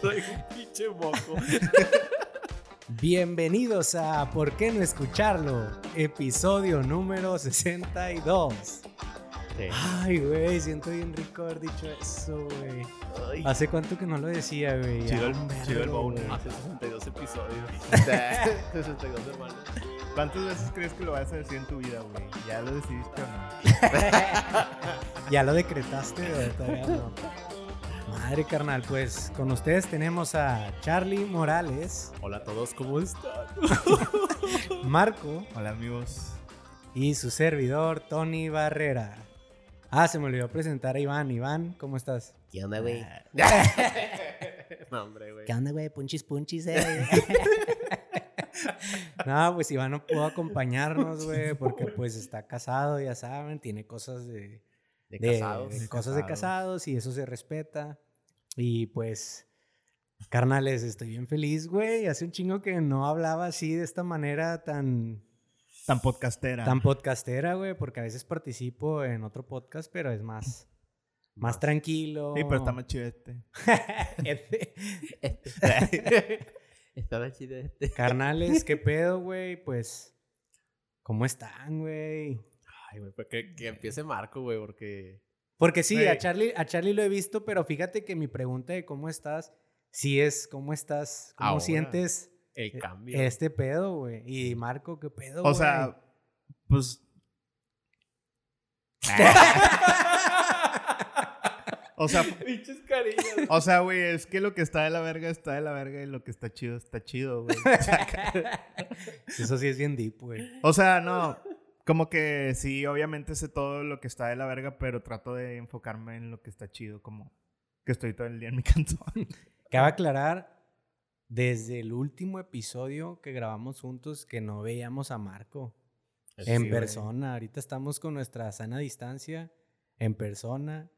Soy un pinche moco. Bienvenidos a ¿Por qué no escucharlo? Episodio número 62. Ay, güey, siento bien rico haber dicho eso, güey. ¿Hace cuánto que no lo decía, güey? Chido el, chido el güey. Hace 62 episodios. 62 semanas. ¿Cuántas veces crees que lo vas a decir en tu vida, güey? ¿Ya lo decidiste o no? ¿Ya lo decretaste, güey? Todavía no. Madre carnal, pues con ustedes tenemos a Charlie Morales, Hola a todos, ¿cómo están? Marco Hola, amigos. y su servidor Tony Barrera. Ah, se me olvidó presentar a Iván. Iván, ¿cómo estás? ¿Qué onda, güey? no, hombre, güey. ¿Qué onda, güey? Punchis, punchis, eh. no, pues Iván no pudo acompañarnos, güey, porque pues está casado, ya saben, tiene cosas de, De de- casados. de cosas de casados. casados y eso se respeta. Y pues, carnales, estoy bien feliz, güey. Hace un chingo que no hablaba así de esta manera tan, Tan podcastera. tan podcastera, güey, porque a veces participo en otro podcast, pero es más, más tranquilo. Sí, pero está más chido este. Este- Estaba chido este. Carnales, ¿qué pedo, güey? Pues, ¿cómo están, güey? Ay, güey, pues que, que empiece Marco, güey, porque. Porque sí, a Charlie, a Charlie lo he visto, pero fíjate que mi pregunta de cómo estás, sí es cómo estás, cómo Ahora. sientes El cambio. este pedo, güey. Y Marco, ¿qué pedo, O sea, pues. o sea, Pinches cariños. o sea, güey, es que lo que está de la verga está de la verga y lo que está chido está chido, güey. güey? Eso sí es bien deep, güey. O sea, no. Como que sí, obviamente sé todo lo que está de la verga, pero trato de enfocarme en lo que está chido, como que estoy todo el día en mi cantón. Cabe aclarar, desde el último episodio que grabamos juntos, que no veíamos a Marco. Eso en sí, güey. persona. Ahorita estamos con nuestra sana distancia. En persona.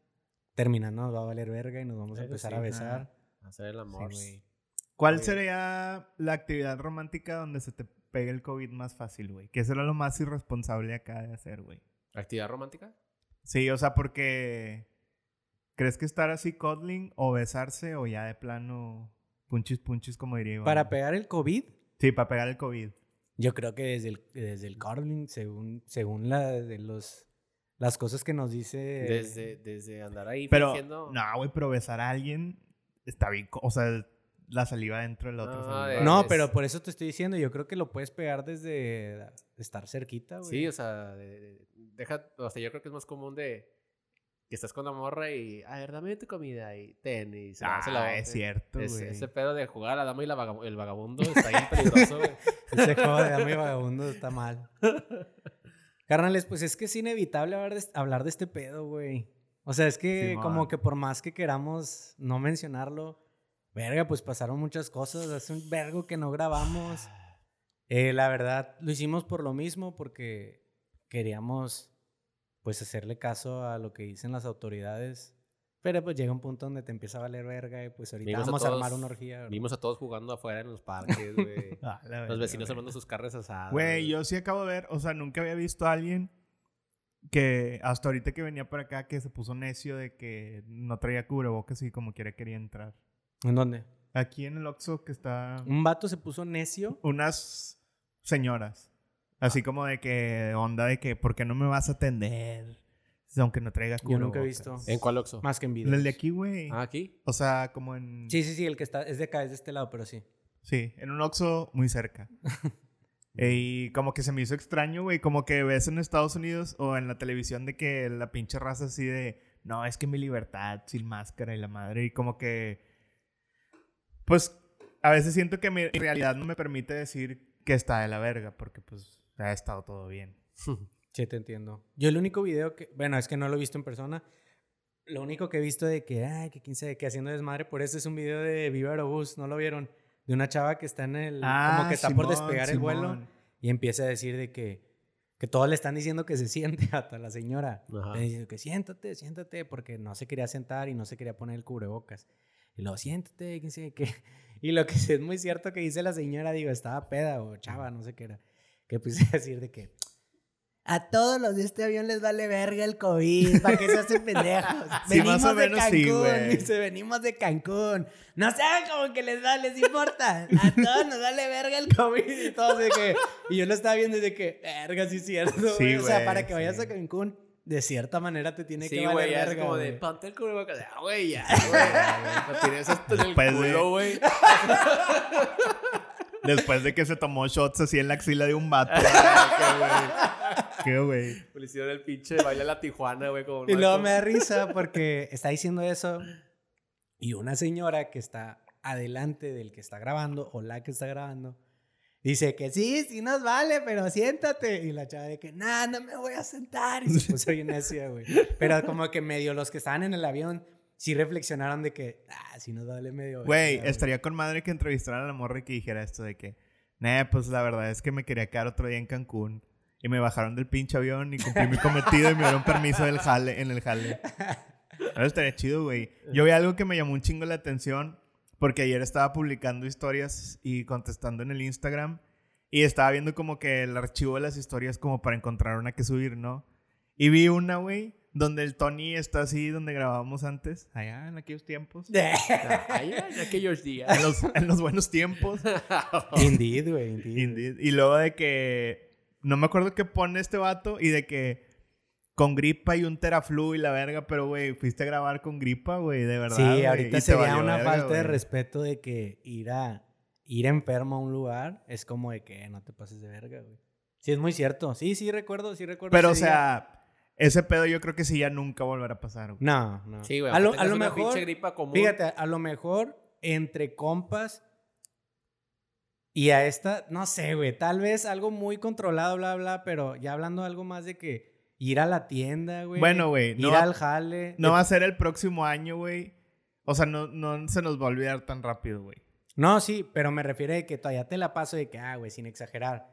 Terminando nos va a valer verga y nos vamos a empezar sí, a besar. Hacer el amor. güey. ¿Cuál Oye. sería la actividad romántica donde se te pegue el COVID más fácil, güey? Que eso era lo más irresponsable acá de hacer, güey. ¿Actividad romántica? Sí, o sea, porque ¿crees que estar así cuddling o besarse o ya de plano punchis punchis como diría Iván? Para pegar el COVID, Sí, para pegar el COVID. yo creo que desde el, desde el cuddling, según, según la de los las cosas que nos dice. Desde, desde andar ahí Pero, fingiendo. no, güey, pero besar a alguien está bien, o sea, la saliva dentro del otro. No, saliva. de- No, es- pero por eso te estoy diciendo, yo creo que lo puedes pegar desde estar cerquita, güey. Sí, o sea, de- de- deja, o sea, yo creo que es más común de que estás con la morra y, a ver, dame tu comida y ten, y se la Ah, es cierto, Es- güey. ese pedo de jugar a la dama y la el vagabundo está bien peligroso, güey. Ese juego de dama y vagabundo está mal. Carnales, pues es que es inevitable hablar de, hablar de este pedo, güey. O sea, es que como que por más que queramos no mencionarlo, verga, pues pasaron muchas cosas. Hace un vergo que no grabamos. Eh, la verdad, lo hicimos por lo mismo, porque queríamos pues hacerle caso a lo que dicen las autoridades. Pero pues llega un punto donde te empieza a valer verga y pues ahorita Vimos a vamos a, todos- armar una orgía. ¿verdad? Vimos a todos jugando afuera en los parques, güey. Ah, Los vecinos armando sus carnes asadas. Güey, yo sí acabo de ver, o sea, nunca había visto a alguien que hasta ahorita que venía por acá que se puso necio de que no traía cubrebocas y como quiera quería entrar. ¿En dónde? Aquí en el Oxxo que está Un vato se puso necio. unas señoras, así como de que onda de que ¿por qué no me vas a atender? Aunque no traiga Yo cubrebocas. nunca he visto. ¿En cuál Oxxo? Más que en videos. El de aquí, güey. Ah, aquí. O sea, como en Sí, sí, sí, el que está es de acá, es de este lado, pero sí. Sí, en un Oxxo muy cerca. Y como que se me hizo extraño, güey. Como que ves en Estados Unidos o en la televisión de que la pinche raza así de... No, es que mi libertad sin máscara y la madre. Y como que... Pues a veces siento que mi realidad no me permite decir que está de la verga. Porque pues ha estado todo bien. Sí, te entiendo. Yo el único video que, bueno, es que no lo he visto en persona. Lo único que he visto de que, ay, que quién sabe, que haciendo desmadre por eso es un video de Viva Aerobús, ¿no lo vieron? De una chava que está en el, como que está por Ah, Simón, despegar el vuelo y empieza a decir de que, que todos le están diciendo que se siente hasta la señora. Ajá. Le dicen que siéntate, siéntate, porque no se quería sentar y no se quería poner el cubrebocas. Y luego, siéntate, quién sabe qué. Y lo que sí es muy cierto que dice la señora, digo, estaba peda o chava, no sé qué era. Que puse a decir de que, A todos los de este avión les vale verga el COVID. ¿Para qué se hacen pendejos? Sí, venimos más o de menos sí, Cancún. güey. dice, venimos de Cancún. No hagan como que les vale, les importa. A todos nos vale verga el COVID. Y todos de que... Y yo lo estaba viendo desde que, verga, sí es cierto, Sí. O sea, para que vayas sí. a Cancún, de cierta manera te tiene Sí, que valer es como de ponte el cubrebocas. Ah, güey, ya, güey. Lo tienes hasta en el Después de- culo, güey. Después de que se tomó shots así en la axila de un vato. Qué güey. Le hicieron el pinche baile a la Tijuana, güey. Como Y luego me da risa porque está diciendo eso y una señora que está adelante del que está grabando o la que está grabando dice que sí, sí nos vale, pero siéntate. Y la chava de que, nah, no me voy a sentar. Y se puso bien necia, güey. Pero como que medio los que estaban en el avión sí reflexionaron de que, ah, sí nos vale medio. Güey, estaría con madre que entrevistaran a la morra y que dijera esto de que, nah, pues la verdad es que me quería quedar otro día en Cancún. Y me bajaron del pinche avión y cumplí mi cometido y me dieron permiso del jale, en el jale. Eso estaría chido, güey. Yo vi algo que me llamó un chingo la atención porque ayer estaba publicando historias y contestando en el Instagram y estaba viendo como que el archivo de las historias como para encontrar una que subir, ¿no? Y vi una, güey, donde el Tony está así, donde grabábamos antes, allá en aquellos tiempos. Ay, en aquellos días. En los, en los buenos tiempos. Indeed, güey, indeed. Indeed. Y luego de que. No me acuerdo qué pone este vato. Y de que. Con gripa y un teraflu y la verga. Pero, güey, fuiste a grabar con gripa, güey. De verdad. Sí, güey, ahorita sería una verga, falta de respeto de que ir a ir enfermo a un lugar es como de que no te pases de verga, güey. Sí, es muy cierto. Sí, sí recuerdo, sí recuerdo. Pero, o día. sea. Ese pedo yo creo que sí ya nunca volverá a pasar, güey. No, no. Sí, güey. A lo, a lo tengas una mejor, pinche gripa común. fíjate, a lo mejor entre compas y a esta, no sé, güey, tal vez algo muy controlado, bla, bla, pero ya hablando algo más de que ir a la tienda, güey. Bueno, güey, Ir no al jale. No de- va a ser el próximo año, güey. O sea, no, no se nos va a olvidar tan rápido, güey. No, sí, pero me refiero a que todavía te la paso de que, ah, güey, sin exagerar.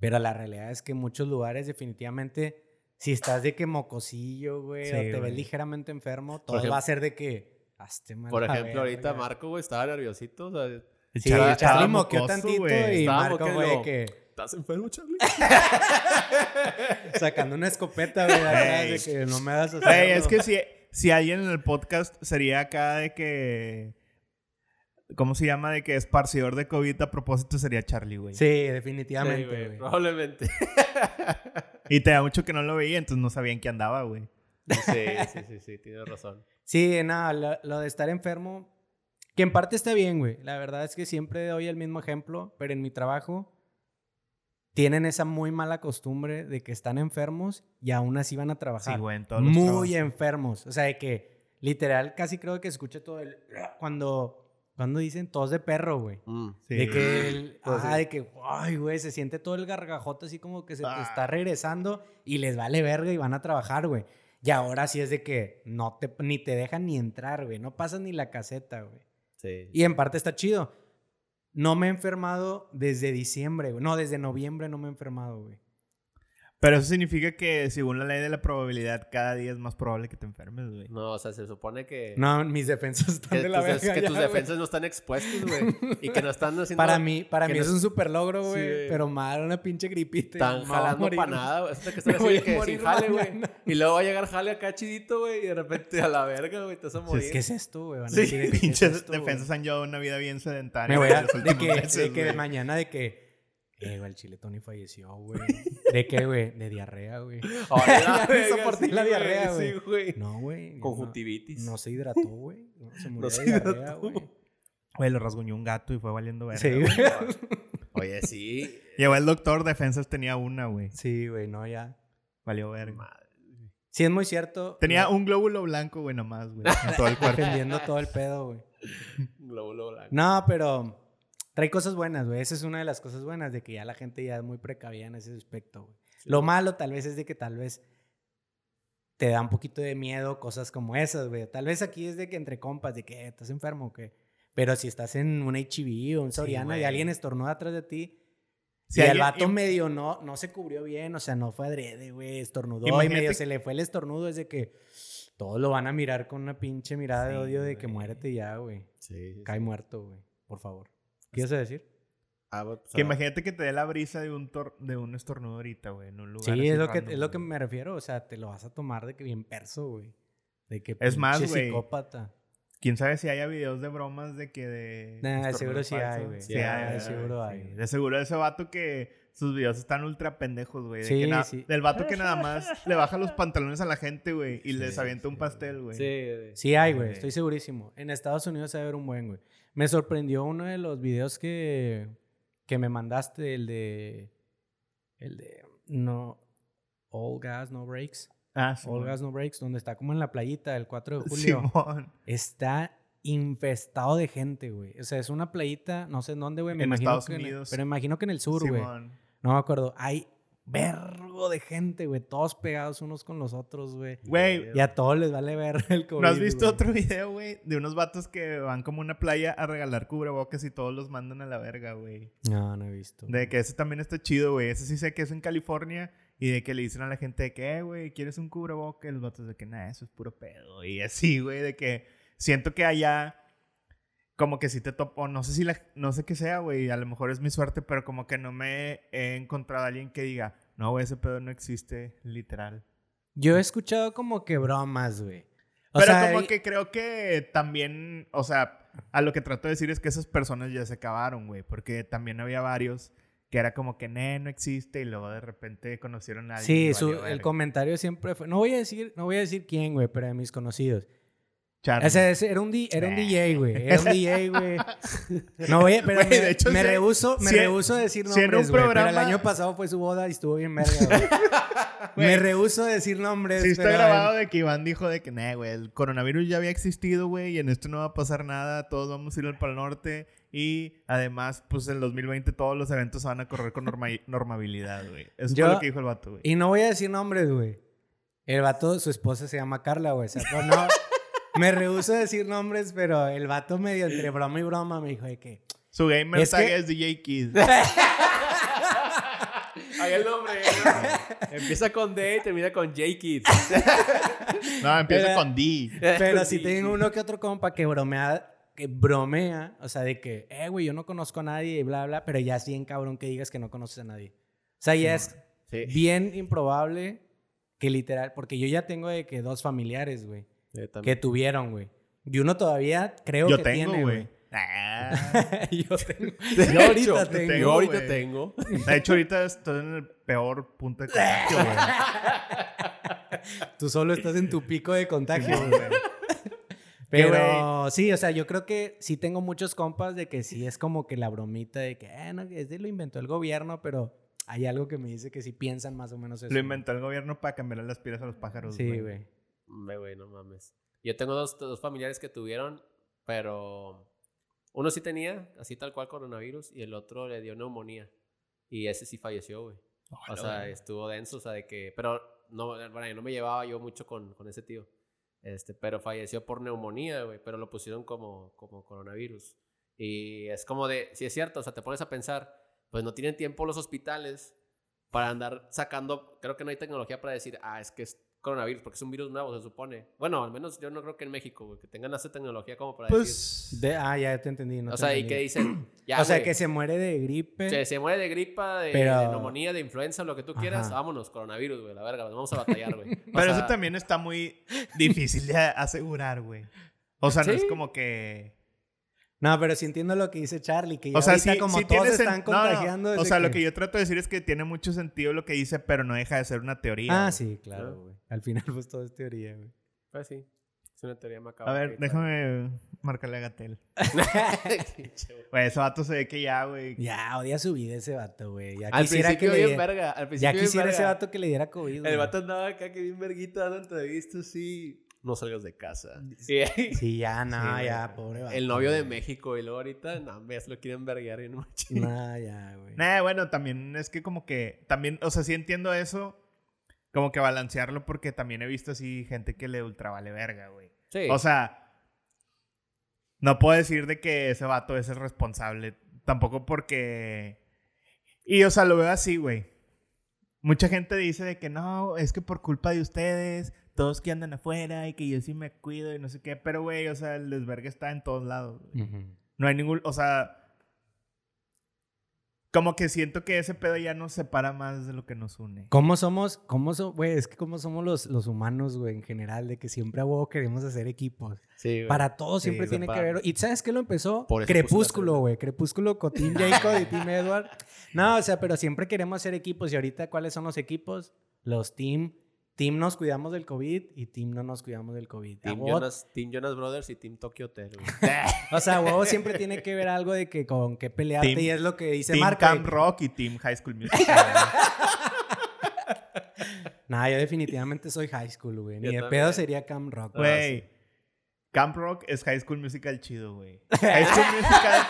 Pero la realidad es que en muchos lugares, definitivamente, si estás de que mocosillo, güey, Sí, o te ves güey. ligeramente enfermo, todo ejemplo- va a ser de que, hazte mal Por ejemplo, ahorita verga". Marco, güey, estaba nerviosito. O sea, Sí, Charlie moqueó tantito güey. y Estaba Marco de que ¿estás enfermo, Charlie? sacando una escopeta, güey, de que no me hagas Güey, es que si, si alguien en el podcast sería acá de que. ¿Cómo se llama? De que esparcidor de COVID a propósito sería Charlie, güey. Sí, Sí, definitivamente, güey. Probablemente. Y te da mucho que no lo veía, entonces no sabía en qué andaba, güey. Sí, sí, sí, sí, tienes razón. Sí, nada, lo, lo de estar enfermo, que en parte está bien, güey. La verdad es que siempre doy el mismo ejemplo, pero en mi trabajo tienen esa muy mala costumbre de que están enfermos y aún así van a trabajar. Sí, güey, en todos los muy trabajos. enfermos. O sea, de que literal casi creo que escuché todo el... Cuando, cuando dicen tos de perro, güey. Mm. Sí, de que, el- Pues ajá, sí. de que, ay, güey, se siente todo el gargajote así como que se te Ah. está regresando y les vale verga y van a trabajar, güey. Y ahora sí es de que no te, ni te dejan ni entrar, güey. No pasas ni la caseta, güey. Sí. Y en parte está chido. No me he enfermado desde diciembre, güey. No, desde noviembre no me he enfermado, güey. Pero eso significa que según la ley de la probabilidad, cada día es más probable que te enfermes, güey. No, o sea, se supone que... No, mis defensas están que de la verga. que ya, tus güey. defensas no están expuestos, güey. y que no están haciendo... Para mí, para mí no es un super logro, güey. pero mal, una pinche gripita. Están jalando para nada. Hasta que están así que sin jale, güey. Y luego va a llegar jale acá chidito, güey. Y de repente a la verga, güey. Te vas a morir. ¿Qué es esto, güey? Sí, decir de que, ¿qué es pinches defensas han llevado una vida bien sedentaria. Me voy a... De que, mañana de que... Eh, güey, el chile Tony falleció, güey. ¿De qué, güey? De diarrea, güey. La verga, soporté sí, la diarrea, güey. Sí, güey. No, güey. Conjuntivitis. No, se hidrató, güey. No, se murió se de diarrea, güey. Güey, lo rasguñó un gato y fue valiendo verga. Sí, güey. Oye, sí. Llegó el doctor, defensas tenía una, güey. Sí, güey, no, ya. Valió verga. Madre. Sí, es muy cierto. Tenía un glóbulo blanco, güey, nomás, güey. En todo el cuerpo. Defendiendo todo el pedo, güey. Glóbulo blanco. No, pero trae cosas buenas, güey. Esa es una de las cosas buenas, de que ya la gente ya es muy precavida en ese aspecto, güey. Lo malo tal vez es de que tal vez te da un poquito de miedo cosas como esas, güey. Tal vez aquí es de que entre compas, de que "Eh, estás enfermo o qué. Pero si estás en un HIV o un Soriana y alguien estornuda atrás de ti, Si y el vato medio no, no se cubrió bien, o sea, no fue adrede, güey, estornudó y medio se le fue el estornudo, es de que todos lo van a mirar con una pinche mirada de odio de que muérete ya, güey. Sí. sí, Cae sí. muerto, güey. Por favor. ¿Qué ibas a decir? Ah, pues, Que imagínate que te dé la brisa de un, tor- de un estornudo ahorita, güey, en un lugar Sí, es lo, que, es lo que me refiero. O sea, te lo vas a tomar de que bien perso, güey. De que Es más, güey. psicópata. ¿Quién sabe si haya videos de bromas de que de... Nah, estornudos seguro sí hay, güey. Sí, Sí, hay, güey, seguro sí. hay. De seguro ese vato que sus videos están ultra pendejos, güey. de Sí, que sí. Del vato que nada más le baja los pantalones a la gente, güey, y les Sí, avienta un pastel, güey. Sí, güey. Sí hay, güey. Güey. Estoy segurísimo. En Estados Unidos debe haber un buen, güey. Me sorprendió uno de los videos que, que me mandaste, el de... El de... No... All Gas, No Breaks. Ah, sí. All Gas, No Breaks, donde está como en la playita el 4 de julio. Simón. Está infestado de gente, güey. O sea, es una playita, no sé en dónde, güey. Me En imagino Estados que en el- Unidos. pero imagino que en el sur, güey. Simón. No me acuerdo. Hay vergo de gente, güey. Todos pegados unos con los otros, güey. Güey, Y a todos les vale ver el COVID. ¿no has visto otro video, güey? De unos vatos que van como a una playa a regalar cubrebocas y todos los mandan a la verga, güey. No, no he visto. De que ese también está chido, güey. Ese sí sé que es en California. Y de que le dicen a la gente de que, "Eh, güey, ¿quieres un cubrebocas? Y los vatos de que, nada, eso es puro pedo. Y así, güey, de que siento que allá como que sí te topo, no sé si la, no sé qué sea, güey, a lo mejor es mi suerte, pero como que no me he encontrado a alguien que diga, no, güey, ese pedo no existe, literal. Yo he escuchado como que bromas, güey. Pero sea, como y- que creo que también, o sea, a lo que trato de decir es que esas personas ya se acabaron, güey, porque también había varios que era como que, ne, no existe, y luego de repente conocieron a alguien. Sí, su- el comentario siempre fue. No voy a decir, no voy a decir quién, güey, pero de mis conocidos. Charlie. Ese, ese era un, di- era un DJ, güey. Era un DJ, güey. No voy a, pero me, de hecho, me si- rehuso, me si- rehuso a decir si en un nombres, güey. Pero el programa- año pasado fue su boda y estuvo bien verga, güey. me rehuso a decir nombres. Sí está pero- grabado de que Iván dijo de que, nah, güey, el coronavirus ya había existido, güey, y en esto no va a pasar nada, todos vamos a ir para el norte, y además, pues en 2020 todos los eventos se van a correr con norma- normabilidad, güey. Eso Yo- fue lo que dijo el vato, güey. Y no voy a decir nombres, güey. El vato, su esposa se llama Carla, güey. O sea, no, me rehuso a decir nombres, pero el vato medio entre broma y broma me dijo de que... Su gamer Es tag que- es DJ Kid. Ahí el nombre. Empieza con D y termina con J Kids. No, empieza Era- con D. Pero si Sí. tengo uno que otro compa que bromea, que bromea, o sea, de que, eh, güey, yo no conozco a nadie y bla, bla, pero ya es bien cabrón que digas que no conoces a nadie. O sea, ya es Sí. bien improbable que literal, porque yo ya tengo de que dos familiares, güey, que tuvieron, güey. Y uno todavía creo Yo que tengo, tiene, güey. Ah. yo tengo. Yo ahorita hecho, tengo. Yo ahorita tengo. De hecho, ahorita estoy en el peor punto de contagio, güey. Tú solo estás en tu pico de contagio, güey. Pero sí, o sea, yo creo que sí tengo muchos compas de que sí es como que la bromita de que, eh, no, ese lo inventó el gobierno, pero hay algo que me dice que sí piensan más o menos eso. Lo inventó el gobierno para cambiarle las pilas a los pájaros, Sí, güey. Hombre, güey, no mames. Yo tengo dos, dos familiares que tuvieron, pero uno sí tenía, así tal cual coronavirus, y el otro le dio neumonía. Y ese sí falleció, güey. O sea, estuvo denso, o sea, de que... Pero no, bueno, yo no me llevaba yo mucho con, con ese tío. Este, pero falleció por neumonía, güey. Pero lo pusieron como, como coronavirus. Y es como de... Si es cierto, o sea, te pones a pensar, pues no tienen tiempo los hospitales para andar sacando... Creo que no hay tecnología para decir, ah, es que es coronavirus, porque es un virus nuevo, se supone. Bueno, al menos yo no creo que en México, güey, que tengan esa tecnología como para decir... Pues. De- ah, ya te entendí. no O te sea, y que dicen... Ya, o sea, güey, que se muere de gripe. se, se muere de gripa, de, Pero- de neumonía, de influenza, lo que tú quieras. Ajá. Vámonos, coronavirus, güey, la verga, nos vamos a batallar, güey. O Pero sea, eso también está muy difícil de asegurar, güey. O sea, no es como que. No, pero sí entiendo lo que dice Charlie, que ya O sea, ahorita sí, como sí todos están no, contagiando. es O sea, lo que yo trato de decir es que tiene mucho sentido lo que dice, pero no deja de ser una teoría. Ah, sí, claro, güey. Al final, pues todo es teoría, güey. Pues sí, es una teoría macabra. A ver, déjame marcarle a Gatel. Güey, ese vato se ve que ya, güey. Ya, odia su vida ese vato, güey. Ya Al quisiera que le verga, al Ya principio bien quisiera ese vato que le diera COVID. El güey. vato andaba acá que bien verguita dando entrevistas, sí. No salgas de casa. Y- Sí, ya, no, Sí, ya, güey. pobre vato. el novio de. México y luego ahorita, no, ya se lo quieren verguear y no machín. No, ya, güey. Nah, bueno, también es que como que. También, o sea, sí entiendo eso. Como que balancearlo porque también he visto así gente que le ultra vale verga, güey. Sí. O sea, no puedo decir de que ese vato es el responsable. Tampoco porque. Y, o sea, lo veo así, güey. Mucha gente dice de que no, es que por culpa de ustedes, todos que andan afuera y que yo sí me cuido y no sé qué. Pero, güey, o sea, el desvergue está en todos lados. güey. Ujú. No hay ningún. O sea. como que siento que ese pedo ya nos separa más de lo que nos une. ¿Cómo somos? ¿Cómo so- güey? es que cómo somos los, los humanos, güey, en general, de que siempre a huevo queremos hacer equipos. Sí, güey. Para todo Sí, siempre tiene que ver. ¿Y sabes qué lo empezó? Por Crepúsculo, güey. Crepúsculo con Team Jacob y Team Edward. No, o sea, pero siempre queremos hacer equipos. Y ahorita, ¿cuáles son los equipos? Los Team. Team nos cuidamos del COVID y Team no nos cuidamos del COVID. Team Jonas, Team Jonas Brothers y Team Tokyo Hotel. O sea, huevo siempre tiene que ver algo de que con qué pelearte. Team- y es lo que dice Team Marco. Camp Rock y Team High School Musical. Nah, yo definitivamente soy high school, güey. Ni Yo de también. pedo sería Camp Rock. Güey. Camp Rock es High School Musical chido, güey. High School Musical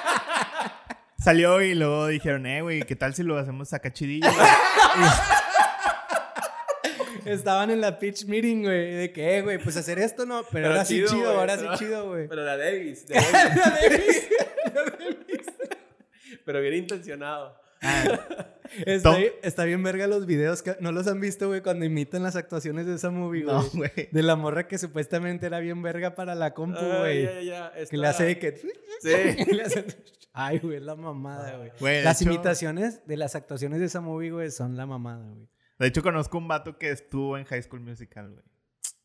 salió y luego dijeron, eh, güey, ¿qué tal si lo hacemos acá chidillo? Estaban en la pitch meeting, güey, de que, eh, güey, pues hacer esto no, pero, ahora sí chido, güey, ahora sí pero- chido, güey. Pero la Davis. de Davis. Pero bien intencionado. Está, bien- está bien verga los videos, que, ¿no los han visto, güey, cuando imitan las actuaciones de esa movie, güey? No, güey. De la morra que supuestamente era bien verga para la compu, Ah, güey. ya, ya, que está- le hace de que... Sí. le hace- Ay, güey, la mamada, güey. Güey, Las hecho- imitaciones de las actuaciones de esa movie, güey, son la mamada, güey. De hecho, conozco un vato que estuvo en High School Musical, güey.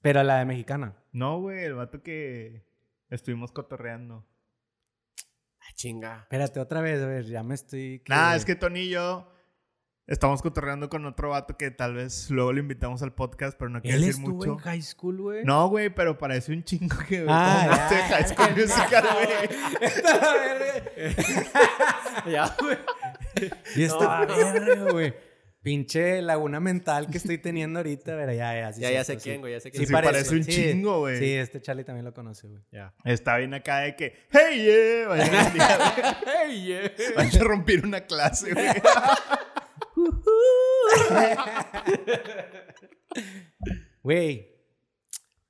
Pero la de mexicana. No, güey, el vato que estuvimos cotorreando. Ah, chinga. Espérate, otra vez, a ver, ya me estoy... Nada, es que Tony y yo estamos cotorreando con otro vato que tal vez luego lo invitamos al podcast, pero no quiere Él decir estuvo mucho. en high school, güey. No, güey, pero parece un chingo que Ah, ya. High School Musical, güey. Ya, güey. Y esta verga, güey. Pinche laguna mental que estoy teniendo ahorita, pero ya, ya. sí Ya, ya sé sí. quién, güey. Ya sé Sí, quién. sí, parece un chingo, güey. Sí, este Charlie también lo conoce, güey. Ya. Está bien acá de que, hey, yeah, vayan a, Hey, yeah. vayan a romper una clase, güey. Güey,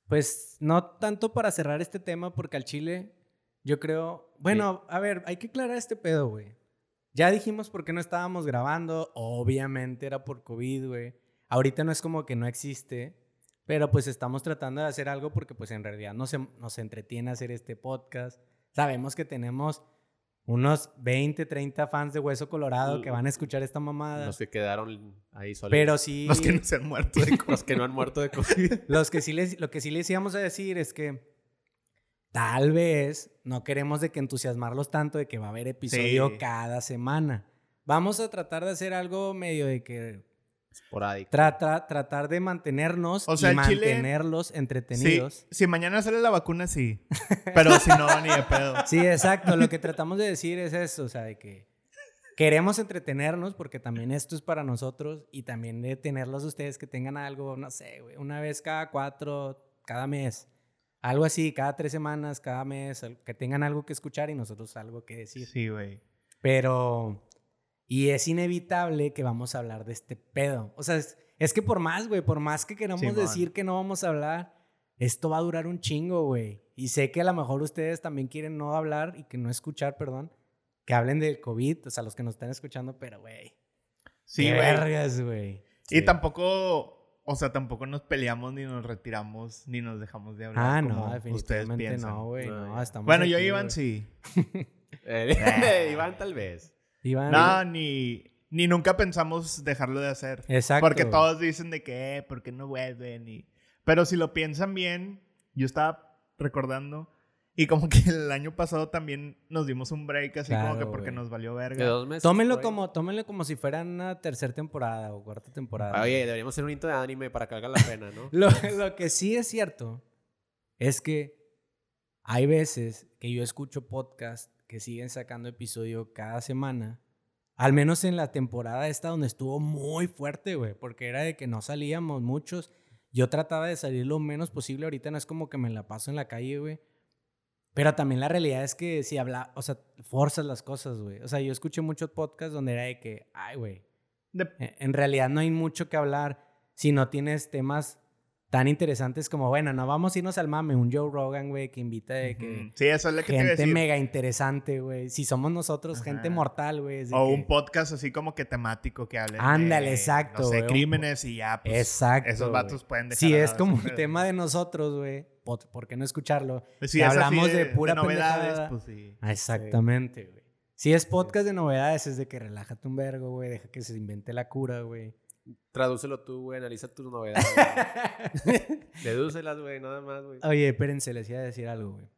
pues no tanto para cerrar este tema, porque al Chile, yo creo. Bueno, a ver, hay que aclarar este pedo, güey. Ya dijimos por qué no estábamos grabando. Obviamente era por COVID, güey. Ahorita no es como que no existe. Pero pues estamos tratando de hacer algo porque pues en realidad nos, em- nos entretiene hacer este podcast. Sabemos que tenemos unos 20, 30 fans de Hueso Colorado que van a escuchar esta mamada. Los que quedaron ahí solos. Pero sí... Los que no se han muerto de Los que no han muerto de COVID. Los que sí les, lo que sí les íbamos a decir es que tal vez no queremos de que entusiasmarlos tanto de que va a haber episodio Sí. cada semana. Vamos a tratar de hacer algo medio de que Esporádico. tra- tra- tratar de mantenernos O sea, y chile- mantenerlos Sí, entretenidos. si mañana sale la vacuna, sí. Pero si no, ni de pedo. Sí, exacto. Lo que tratamos de decir es eso, o sea, de que queremos entretenernos porque también esto es para nosotros y también de tenerlos ustedes que tengan algo, no sé, güey, una vez cada cuatro, cada mes. Algo así, cada tres semanas, cada mes, que tengan algo que escuchar y nosotros algo que decir. Sí, güey. Pero, y es inevitable que vamos a hablar de este pedo. O sea, es, es que por más, güey, por más que queramos Simón. decir que no vamos a hablar, esto va a durar un chingo, güey. Y sé que a lo mejor ustedes también quieren no hablar y que no escuchar, perdón, que hablen del COVID, o sea, los que nos están escuchando, pero, güey. Sí, güey. vergas, güey. Y tampoco, o sea, tampoco nos peleamos ni nos retiramos ni nos dejamos de hablar. Ah, como no, ustedes definitivamente piensan. no, güey. No, No, ya. estamos Bueno, yo aquí, Iván güey. sí. Eh, Iván, tal vez. Iván. No, ni, ni nunca pensamos dejarlo de hacer. Exacto. Porque todos dicen de que, eh, ¿por qué no vuelven? Y... Pero si lo piensan bien, yo estaba recordando. Y como que el año pasado también nos dimos un break así como Claro, que porque güey. nos valió De verga. dos meses. Tómenlo como, tómenlo como si fuera una tercera temporada o cuarta temporada. Oye, deberíamos hacer un hito de anime para que valga la pena, ¿no? Lo, lo que sí es cierto es que hay veces que yo escucho podcasts que siguen sacando episodio cada semana. Al menos en la temporada esta donde estuvo muy fuerte, güey. Porque era de que no salíamos muchos. Yo trataba de salir lo menos posible. Ahorita no es como que me la paso en la calle, güey. Pero también la realidad es que si habla, o sea, forzas las cosas, güey. O sea, yo escuché muchos podcasts donde era de que, ay, güey, De- en en realidad no hay mucho que hablar si no tienes temas tan interesantes como, bueno, no vamos a irnos al mame, un Joe Rogan, güey, que invita de que. Sí, eso es lo que te iba a gente decir. mega interesante, güey. Si somos nosotros, Ajá. gente mortal, güey. O que- un podcast así como que temático que hable Ándale, de, exacto, No sé, un crímenes y ya, pues. Exacto. Esos vatos pueden dejar Si es como pedo. tema de nosotros, güey, ¿por por qué no escucharlo? Si si es así hablamos de pura novedades, pues sí. Ah, Exactamente, güey. Si es podcast de novedades, es de que relájate un vergo, güey. Deja que se invente la cura, güey. Tradúcelo tú, güey. Analiza tus novedades. güey. Dedúcelas, güey. Nada más, güey. Oye, espérense, les iba a decir algo, güey.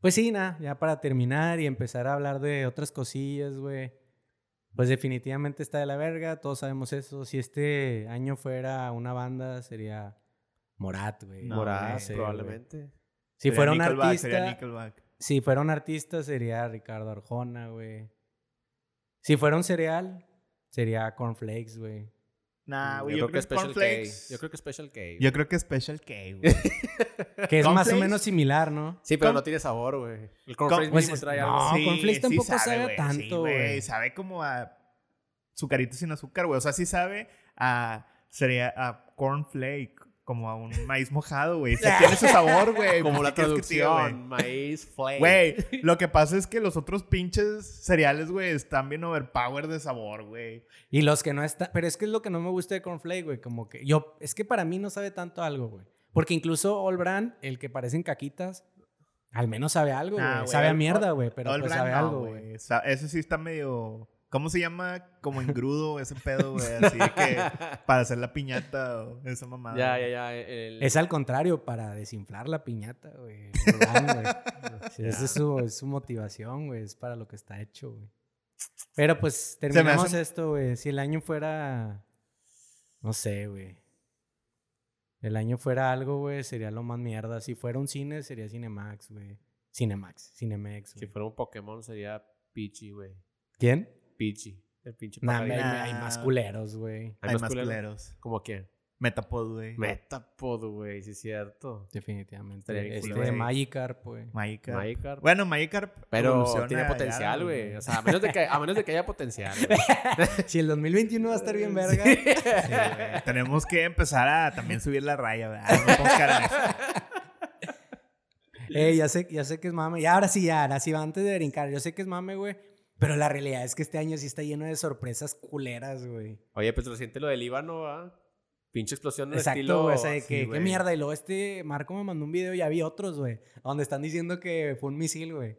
Pues sí, nada, ya para terminar y empezar a hablar de otras cosillas, güey. Pues definitivamente está de la verga, todos sabemos eso. Si este año fuera una banda, sería Morat, güey. No, Morat, no sé, probablemente. Si Sería fuera un sería artista, Nickelback. si fuera un artista sería Ricardo Arjona, güey. Si fuera un cereal, sería Cornflakes, güey. Nah, yo, güey, creo que Special K. Cornflakes- Yo creo que Special K. Yo creo que Special K, güey. Que es más o menos similar, ¿no? Sí, pero Con- no tiene sabor, güey. El cornflakes Pues mismo trae no, algo. Cornflakes tampoco sabe tanto, sí, güey. Sabe como a sucarito sin azúcar, güey. O sea, sí sabe a sería a cornflake, como a un maíz mojado, güey. Sí tiene ese sabor, güey. Como pues, la ¿qué quieres que te diga, traducción. Maíz flake. Güey, lo que pasa es que los otros pinches cereales, güey, están bien overpowered de sabor, güey. Y los que no están. Pero es que es lo que no me gusta de Cornflake, güey. Como que yo. Es que para mí no sabe tanto algo, güey. Porque incluso All Brand, el que parecen caquitas, al menos sabe algo, güey. Sabe a mierda, güey. Pero pues sabe no, algo, güey. Ese sí está medio. ¿Cómo se llama? Como engrudo ese pedo, güey. Así que para hacer la piñata o esa mamada. Ya, ya, ya. el- Es al contrario, para desinflar la piñata, güey. Sí, Esa es su, es su motivación, güey. Es para lo que está hecho, güey. Pero pues terminamos hace- esto, güey. Si el año fuera. No sé, güey. El año fuera algo, güey, sería lo más mierda. Si fuera un cine, sería Cinemax, güey. Cinemax, Cinemex, Si güey. fuera un Pokémon sería Pichi, güey. ¿Quién? Pichi. El pinche Nah, hay, más culeros, güey. Hay más más culeros. culeros. ¿Cómo quién? Metapod, güey. Metapod, güey. Sí, es cierto. Definitivamente. Este cool, güey. Magikarp, güey. Magikarp. Magikarp. Bueno, Magikarp. Pero tiene ya, potencial, güey. O sea, a menos de que, a menos de que haya potencial. güey. si el 2021 va a estar bien verga. Sí, güey. Tenemos que empezar a también subir la raya, eso. Eh, ya sé, ya sé que es mame. Y ahora sí, ya, ahora sí, antes de brincar. Yo sé que es mame, güey. Pero la realidad es que este año sí está lleno de sorpresas culeras, güey. Oye, pues reciente lo del Líbano, ¿ah? Pinche explosión de Exacto, estilo. güey. O sea, de sí, que, qué mierda. Y luego este Marco me mandó un video, ya vi otros, güey. Donde están diciendo que fue un misil, güey.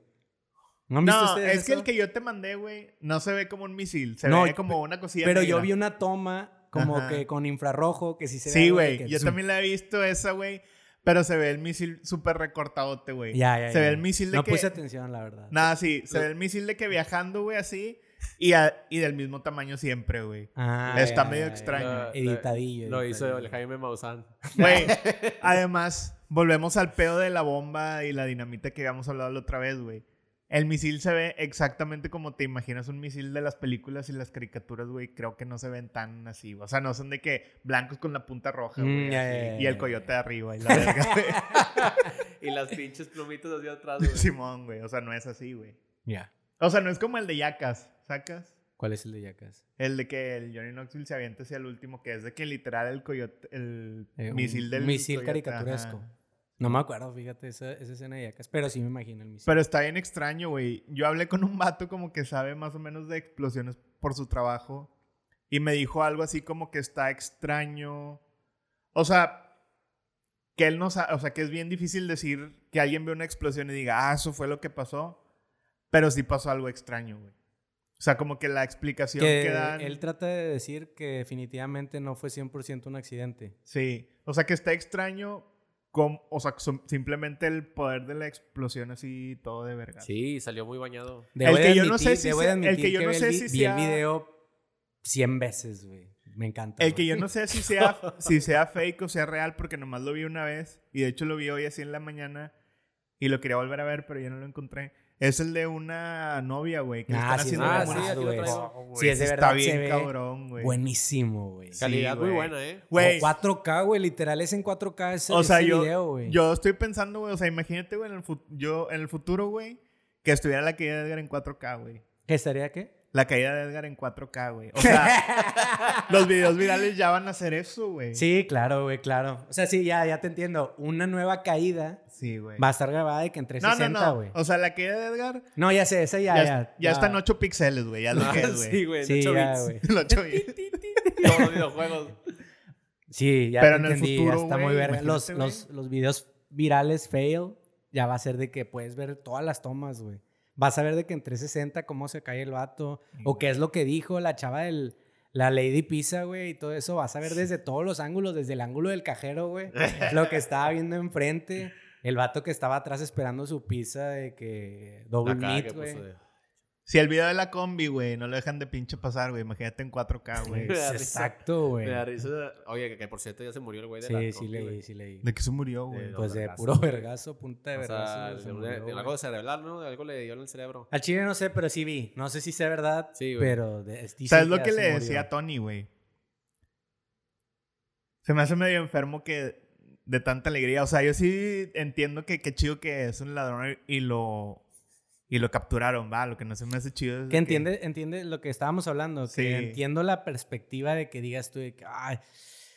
¿No han visto No, ustedes es que el que yo te mandé, güey, no se ve como un misil. Se No, ve como una cosilla Pero yo vi una toma como Ajá. que con infrarrojo, que sí se ve. Sí, güey. Yo zoom. también la he visto esa, güey. Pero se ve el misil súper recortadote, güey. Ya, ya, Se ya. ve el misil de No que... puse atención, la verdad. Nada, sí. Se ve el misil de que viajando, güey, así. Y, a- y del mismo tamaño siempre, güey. Ah, Está ya, medio extraño. Lo- Editadillo. Lo hizo el Jaime Maussan. Güey, además, volvemos al pedo de la bomba y la dinamita que habíamos hablado la otra vez, güey. El misil se ve exactamente como te imaginas un misil de las películas y las caricaturas, güey. Creo que no se ven tan así. O sea, no son de que blancos con la punta roja, güey. Mm, ya, y el coyote de arriba y la verga, güey. y las pinches plumitas hacia atrás, güey. Simón, güey. O sea, no es así, güey. Ya. O sea, no es como el de Yacas, ¿sacas? ¿Cuál es el de Yacas? El de que el Johnny Knoxville se avienta hacia el último, que es de que literal el coyote, el Eh, un misil del misil coyote, caricaturesco. ajá. No me acuerdo, fíjate, esa, esa escena de Yacas. Pero sí me imagino el misil. Pero está bien extraño, güey. Yo hablé con un vato como que sabe más o menos de explosiones por su trabajo. Y me dijo algo así como que está extraño. O sea, que él no sabe, o sea, que es bien difícil decir que alguien ve una explosión y diga, ah, eso fue lo que pasó. Pero sí pasó algo extraño, güey. O sea, como que la explicación que, que dan. él trata de decir que definitivamente no fue 100% un accidente. Sí. O sea, que está extraño. O sea, simplemente el poder de la explosión así, todo de verga. Sí, salió muy bañado. Debo El de que yo no admitir- sé si debo sea- de el que admitir yo no vi sé si vi el sea- video 100 veces, güey. Me encanta. El que yo no sé si sea, si sea fake o sea real, porque nomás lo vi una vez. Y de hecho lo vi hoy así en la mañana. Y lo quería volver a ver, pero ya no lo encontré. Es el de una novia, güey. Que Ah, están sí, muerte, sí, aquí lo traigo. Oh, Sí, es de verdad, Está se bien ve cabrón, güey. Buenísimo, güey. Sí, Calidad muy buena, ¿eh? Güey, O 4K, güey. Literal es en 4K ese, O sea, ese yo- video, güey. yo estoy pensando, güey. O sea, imagínate, güey, en el, yo, en el futuro, güey, que estuviera la caída de Edgar en 4K, güey. ¿Qué estaría qué? La caída de Edgar en 4K, güey. O sea, los videos virales ya van a hacer eso, güey. Sí, claro, güey, claro. O sea, sí, ya, ya te entiendo. Una nueva caída Sí, güey. va a estar grabada de que en No, no, 360, no. güey. O sea, la caída de Edgar No, ya sé, esa ya, ya, ya. ya está en 8 píxeles, güey. Ya lo que es, güey. sí, güey. Sí, Sí, ya, güey. El 8 bits. Todos los videojuegos. Sí, ya Pero te en el entendí, futuro, ya está güey, muy verga. Los, los, los videos virales fail ya va a ser de que puedes ver todas las tomas, güey. vas a ver de que en 360 cómo se cae el vato, o qué es lo que dijo la chava del, la Lady Pizza, güey, y todo eso, vas a ver desde todos los ángulos, desde el ángulo del cajero, güey, lo que estaba viendo enfrente, el vato que estaba atrás esperando su pizza de que double meat, güey. Si el video de la combi, güey, no lo dejan de pinche pasar, güey. Imagínate en 4K, güey. Exacto, güey. Me da risa. Oye, que, que por cierto ya se murió el güey de la Sí, sí combi, leí, sí leí. ¿De qué se murió, güey? Pues de vergazo, puro vergazo, punta de O sea, vergazo. se de, murió, de- de algo cerebral, ¿no? De algo le dio en el cerebro. Al chile no sé, pero sí vi. No sé si sea verdad, Sí, güey. pero... de- ¿Sabes lo que le murió. decía a Tony, güey? Se me hace medio enfermo que de tanta alegría. O sea, yo sí entiendo que qué chido que es un ladrón y lo y lo capturaron, va. Lo que no se me hace chido es Que entiende, entiende lo que estábamos hablando, que entiendo la perspectiva de que digas tú de que, ay,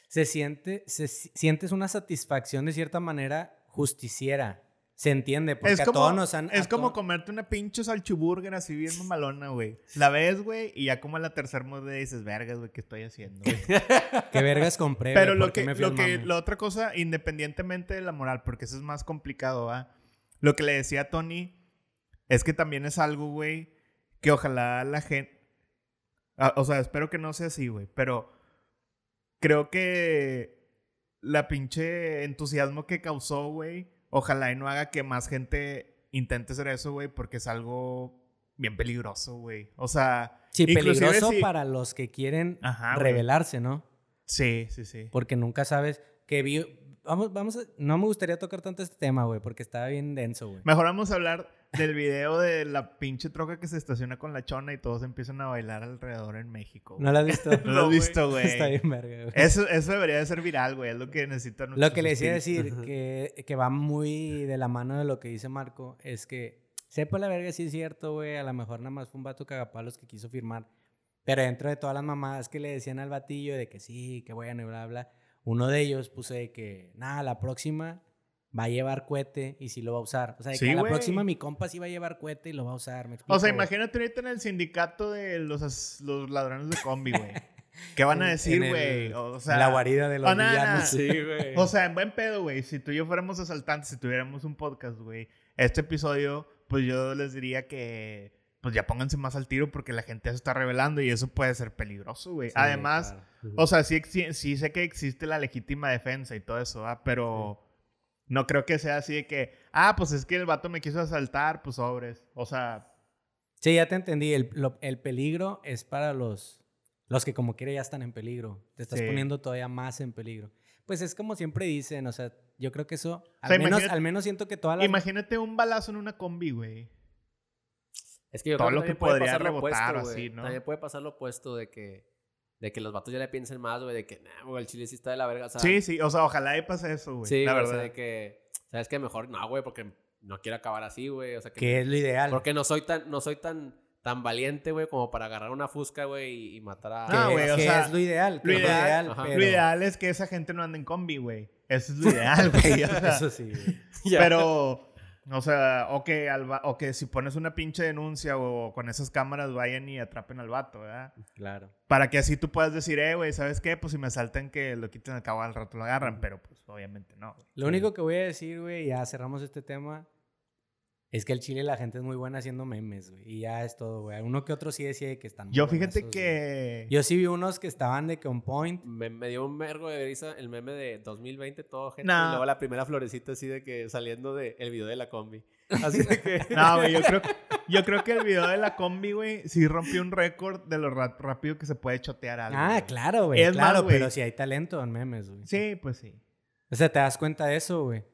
se siente, se, si- sientes una satisfacción de cierta manera justiciera. Se entiende, porque es a todos nos han... es como comerte una pinche salchiburger así bien mamalona, güey. La ves, güey, y ya como a la tercera mordida dices, vergas, güey, ¿qué estoy haciendo? güey?" ¿Qué vergas compré? Pero güey? lo ¿Por qué que, me lo que, la otra cosa, independientemente de la moral, porque eso es más complicado, ¿va? Lo que le decía a Tony es que también es algo, güey, que ojalá la gente... ah, o sea, espero que no sea así, güey, pero creo que la pinche entusiasmo que causó, güey, ojalá y no haga que más gente intente hacer eso, güey, porque es algo bien peligroso, güey. O sea... Sí, peligroso si- para los que quieren Ajá, güey. rebelarse, ¿no? Sí, sí, sí. Porque nunca sabes que vi... Vamos, vamos a... No me gustaría tocar tanto este tema, güey, porque está bien denso, güey. Mejor vamos a hablar del video de la pinche troca que se estaciona con la chona y todos empiezan a bailar alrededor en México. ¿No lo has visto? ¿No lo güey. visto, güey. Está bien verga, güey. Eso, eso debería de ser viral, güey. Es lo que necesitan Lo que le decía espíritus. decir, que, que va muy de la mano de lo que dice Marco, es que sepa la verga si es cierto, güey. A lo mejor nada más fue un vato cagapalos que quiso firmar. Pero dentro de todas las mamadas que le decían al batillo de que sí, que bueno y bla, bla, uno de ellos puso de que, nada, la próxima va a llevar cohete y sí lo va a usar. O sea, de Sí, que a la próxima mi compa sí va a llevar cohete y lo va a usar. ¿me O sea, imagínate ahorita en el sindicato de los, los ladrones de combi, güey. ¿Qué van a decir, güey? O sea, la guarida de los oh, na, na. villanos. Sí, güey. O sea, en buen pedo, güey. Si tú y yo fuéramos asaltantes, si tuviéramos un podcast, güey, este episodio, pues yo les diría que, pues ya pónganse más al tiro porque la gente se está revelando y eso puede ser peligroso, güey. Sí, Además, claro. o sea, sí, sí sé que existe la legítima defensa y todo eso, ¿ah? Pero no creo que sea así de que, ah, pues es que el vato me quiso asaltar, pues sobres. O sea, Sí, ya te entendí. El, lo- el peligro es para los, los que como quiera ya están en peligro. Te estás Sí. poniendo todavía más en peligro. Pues es como siempre dicen, o sea, yo creo que eso, al, sea, menos, imagínate- al menos siento que todas las... imagínate un balazo en una combi, güey. Es que yo todo creo lo también que puede podría pasar lo rebotar opuesto, o así. ¿no? También puede pasar lo opuesto de que, de que los vatos ya le piensen más, güey, de que, nah, güey, el chile sí está de la verga. O sea, sí, sí, o sea, ojalá y pase eso, güey. Sí, la güey, o sea, verdad. de que, ¿sabes qué? Mejor no, güey, porque no quiero acabar así, güey. O sea, que, que es lo ideal. porque no soy tan, no soy tan, tan valiente, güey, como para agarrar una fusca, güey, y, y matar a... que, Ah, güey, o que sea, es lo ideal. lo ideal- ajá. pero- Lo ideal es que esa gente no ande en combi, güey. Eso es lo ideal, güey. o sea, Eso sí. güey. Pero, o sea, o que, al va- o que si pones una pinche denuncia o con esas cámaras vayan y atrapen al vato, ¿verdad? Claro. Para que así tú puedas decir, eh, güey, ¿sabes qué? Pues si me asaltan que lo quiten al cabo al rato lo agarran, pero pues obviamente no. Lo único que voy a decir, güey, ya cerramos este tema, es que el Chile la gente es muy buena haciendo memes, güey. Y ya es todo, güey. Uno que otro sí decía que están muy Yo fíjate buenazos, güey. que... Yo sí vi unos que estaban de que on point. Me, me dio un vergo de risa el meme de 2020, todo gente. No. Y luego la primera florecita así de que saliendo del el video de la combi. Así de que. No, güey, yo creo, yo creo que el video de la combi, güey, sí rompió un récord de lo ra- rápido que se puede chotear algo. Ah, güey. claro, güey. Es más, Claro, güey. pero si hay talento en memes, güey. Sí, pues sí. O sea, te das cuenta de eso, güey.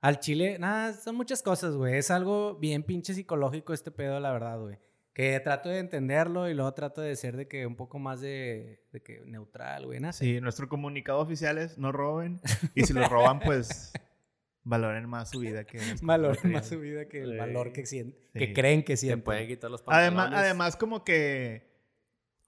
Al chile, nada, son muchas cosas, güey. Es algo bien pinche psicológico este pedo, la verdad, güey. Que trato de entenderlo y luego trato de ser de que un poco más de, de que neutral, güey. Nada. Sí, nuestro comunicado oficial es no roben. Y si lo roban, pues valoren más su vida que... Valoren más su vida que el Sí. valor que, sien- Sí. que creen que Se sienten. pueden quitar los pantalones. Además, además, como que...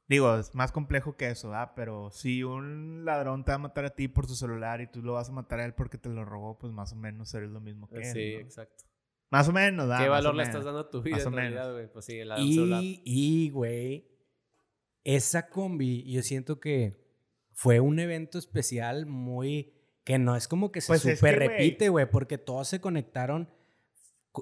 Digo, es más complejo que eso, ¿ah? Pero si un ladrón te va a matar a ti por tu celular y tú lo vas a matar a él porque te lo robó, pues más o menos eres lo mismo que él, Sí, ¿no? exacto. Más o menos, ¿ah? ¿Qué valor le estás dando a tu vida Más o en realidad, güey? Pues sí, el celular. Y, y, güey, esa combi, yo siento que fue un evento especial muy... Que no es como que se Pues es super que, repite, güey, porque todos se conectaron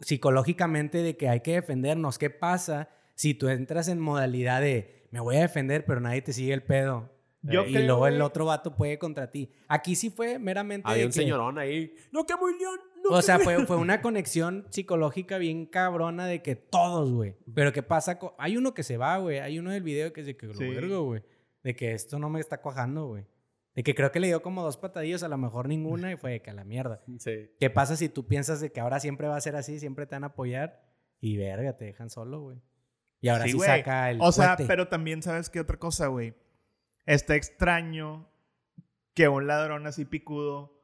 psicológicamente de que hay que defendernos. ¿Qué pasa si tú entras en modalidad de me voy a defender, pero nadie te sigue el pedo? Yo y creo, luego el otro vato puede contra ti. Aquí sí fue meramente. Había un que- señorón ahí. No, que muy león. No, O sea, muy-". fue, fue una conexión psicológica bien cabrona de que todos, güey. Pero ¿qué pasa? co- Hay uno que se va, güey. Hay uno del video que dice que lo Sí. vergo, güey. De que esto no me está cuajando, güey. De que creo que le dio como dos patadillos, a lo mejor ninguna, y fue de que a la mierda. Sí. ¿Qué pasa si tú piensas de que ahora siempre va a ser así, siempre te van a apoyar? Y verga, te dejan solo, güey. Y ahora sí, Sí, saca el O sea, pero también sabes qué otra cosa, güey. Está extraño que un ladrón así picudo,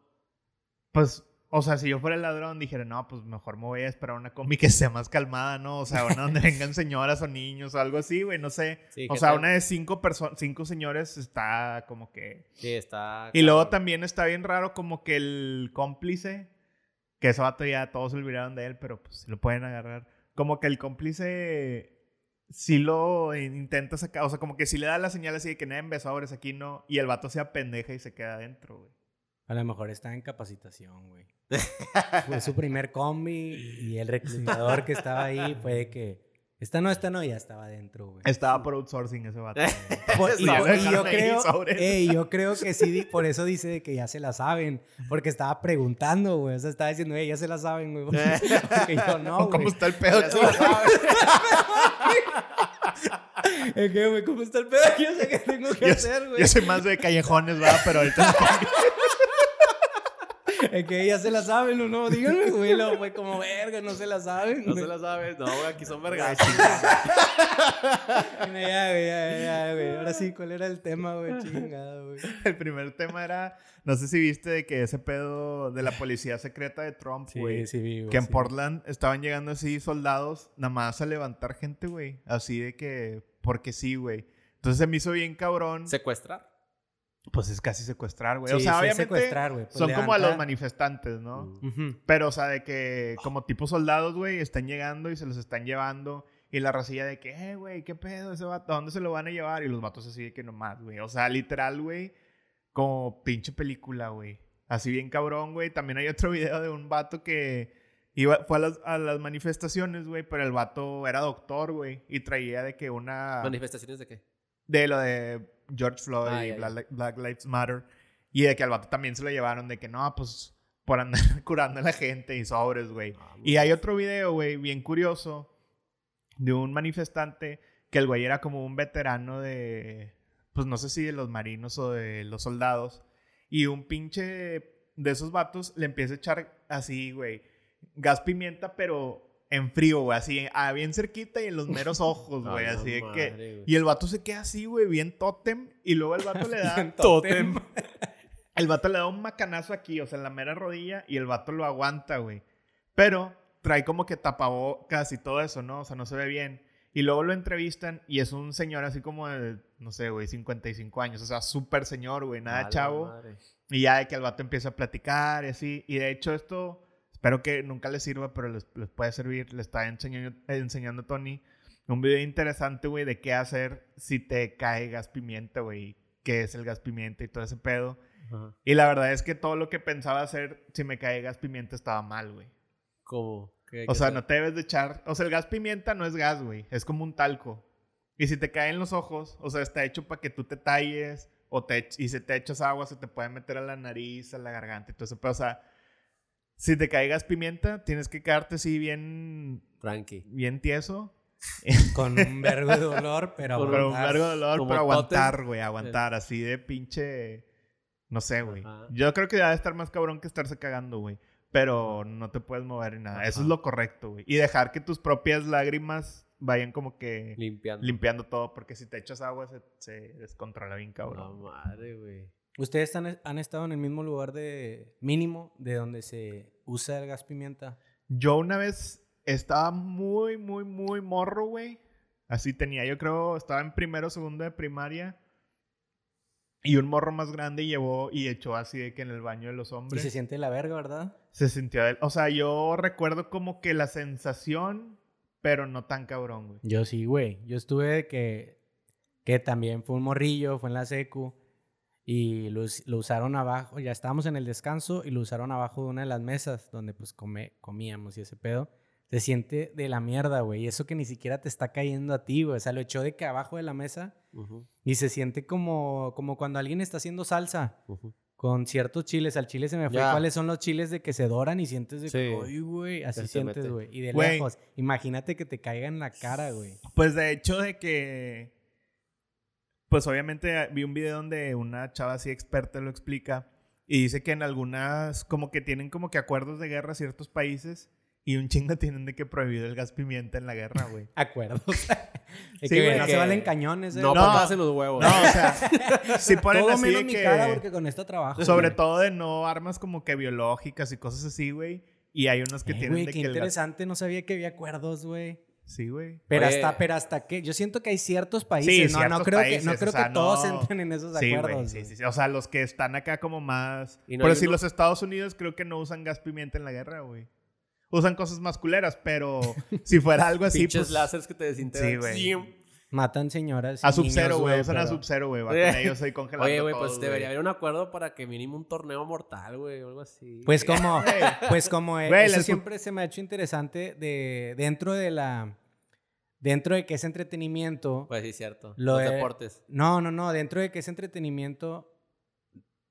pues, o sea, si yo fuera el ladrón, dijera, no, pues mejor me voy a esperar una combi que sea más calmada, ¿no? O sea, una donde vengan señoras o niños o algo así, güey, no sé. Sí, o sea, te- una de cinco personas, cinco señores está como que... Sí, está. Y luego cabrón. también está bien raro como que el cómplice, que eso ya todos se olvidaron de él, pero pues lo pueden agarrar. Como que el cómplice sí lo intenta sacar, o sea, como que sí le da la señal así de que nadie besadores aquí no, y el vato se apendeja y se queda adentro, güey. A lo mejor está en capacitación, güey. fue su primer combi y el reclutador que estaba ahí fue de que esta no, esta no, ya estaba adentro, güey. Estaba por outsourcing ese vato. güey. Y, lo y yo creo, ey, yo creo que sí, por eso dice que ya se la saben, porque estaba preguntando, güey, o sea, estaba diciendo, ey, ya se la saben, güey, porque yo no, O ¿Cómo güey. está el pedo? Ya se lo sabes. Es que, güey, ¿cómo está el pedo? Yo sé qué tengo que Yo, hacer, güey. yo soy más de callejones, ¿verdad? Pero ahorita... Es que ya se la saben o no, díganme, güey, lo, güey, como verga, no se la saben, No güey. se la sabes. No, güey, aquí son vergas. Ya, güey, ya, ya, güey, ahora sí, ¿cuál era el tema, güey? Chingado, güey. El primer tema era, no sé si viste de que ese pedo de la policía secreta de Trump, güey. Sí, sí, vi, güey, Que en sí. Portland estaban llegando así soldados nada más a levantar gente, güey. Así de que, porque sí, güey. Entonces se me hizo bien cabrón. Secuestrar. Pues es casi secuestrar, güey. o Sí, sea, sí, obviamente secuestrar, güey, pues son como a los manifestantes, ¿no? Pero, o sea, de que como tipo soldados, güey, están llegando y se los están llevando. Y la racilla de que, eh, güey, ¿qué pedo ese vato? ¿A dónde se lo van a llevar? Y los vatos así de que nomás, güey. O sea, literal, güey, como pinche película, güey. Así bien cabrón, güey. También hay otro video de un vato que iba, fue a las, a las manifestaciones, güey, pero el vato era doctor, güey. Y traía de que una... ¿Manifestaciones de qué? De lo de George Floyd Ah, y Black Lives Matter. Y de que al vato también se lo llevaron de que no, pues por andar curando a la gente y sobres, güey. Ah, Y hay otro video, güey, bien curioso de un manifestante que el güey era como un veterano de, pues no sé si de los marinos o de los soldados. Y un pinche de esos vatos le empieza a echar así, güey, gas pimienta, pero en frío, güey, así, ah, bien cerquita y en los meros ojos, güey, así de que... güey. Y el vato se queda así, güey, bien tótem. Y luego el vato le da... Tótem. El vato le da un macanazo aquí, o sea, en la mera rodilla, y el vato lo aguanta, güey. Pero trae como que tapabocas y todo eso, ¿no? O sea, no se ve bien. Y luego lo entrevistan y es un señor así como de, no sé, güey, 55 años. O sea, súper señor, güey, nada chavo. madre. Y ya de que el vato empieza a platicar y así. Y de hecho esto, espero que nunca les sirva, pero les, les puede servir. Le está enseñando, enseñando a Tony un video interesante, güey, de qué hacer si te cae gas pimienta, güey. ¿Qué es el gas pimienta y todo ese pedo? Ajá. Y la verdad es que todo lo que pensaba hacer si me cae gas pimienta estaba mal, güey. ¿Cómo? ¿Qué hay O sea, hacer? no te debes de echar... O sea, el gas pimienta no es gas, güey. Es como un talco. Y si te cae en los ojos, o sea, está hecho para que tú te talles o te, y si te echas agua se te puede meter a la nariz, a la garganta y todo eso. Pero, o sea, si te cae gas pimienta, tienes que quedarte así bien, Tranqui. bien tieso. Con un vergo de dolor, pero Con Pero un aguantar. largo dolor, pero aguantar, güey, aguantar. Así de pinche... No sé, güey. Yo creo que debe estar más cabrón que estarse cagando, güey. Pero no te puedes mover ni nada. Eso es lo correcto, güey. Y dejar que tus propias lágrimas vayan como que Limpiando. limpiando todo. Porque si te echas agua se, se descontrola bien, No, cabrón. madre, güey. ¿Ustedes han, han estado en el mismo lugar de mínimo de donde se usa el gas pimienta? Yo una vez estaba muy, muy, muy morro, güey. Así tenía, yo creo, estaba en primero o segundo de primaria. Y un morro más grande llevó y echó así de que en el baño de los Y hombres. se siente la verga, ¿verdad? Se sintió... O sea, yo recuerdo como que la sensación, pero no tan cabrón, güey. Yo sí, güey. Yo estuve de que, que también fue un morrillo, fue en la secu. Y lo, us- lo usaron abajo, ya estábamos en el descanso y lo usaron abajo de una de las mesas donde pues come- comíamos y ese pedo. se siente de la mierda, güey. Y eso que ni siquiera te está cayendo a ti, güey. O sea, lo echó de que abajo de la mesa y se siente como, como cuando alguien está haciendo salsa con ciertos chiles. Al chile se me fue cuáles son los chiles de que se doran y sientes de que, Sí. "Ay, güey, así sientes, güey. Y de Güey. lejos, imagínate que te caiga en la cara, güey. Pues de hecho de que... Pues obviamente vi un video donde una chava así experta lo explica y dice que en algunas como que tienen como que acuerdos de guerra ciertos países y un chingo tienen de que prohibir el gas pimienta en la guerra, güey. Acuerdos. es Sí, que güey, no que- se valen cañones, eh. No, No. patadas en los huevos. No, o sea, si ponen Todo así menos de mi que... cara porque con esto trabajo. Sobre güey. todo de no armas como que biológicas y cosas así, güey. Y hay unos que Eh, tienen güey, de qué que el gas... interesante. No sabía que había acuerdos, güey. Sí, güey. Pero Oye. hasta, pero hasta que yo siento que hay ciertos países, no, no ciertos creo que, no creo o sea, que todos no- entren en esos Sí, acuerdos. güey. Sí, sí, sí. O sea, los que están acá como más... No decir, uno- los Estados Unidos creo que no usan gas pimienta en la guerra, güey. Usan cosas más culeras, pero si fuera algo así, Pinches pues... láseres que te desintegran. Sí, güey. Matan señoras. y A Sub-Zero, niños, güey. Usan a pero- Sub-Zero, güey. Va con ellos ahí congelando Oye, güey, pues debería haber un acuerdo para que mínimo un torneo mortal, güey, o algo así. Pues como, pues como eh, Güey, eso les- siempre se me ha hecho interesante de dentro de la, dentro de que es entretenimiento. Pues sí, cierto. Lo los de- deportes. No, no, no, dentro de que es entretenimiento.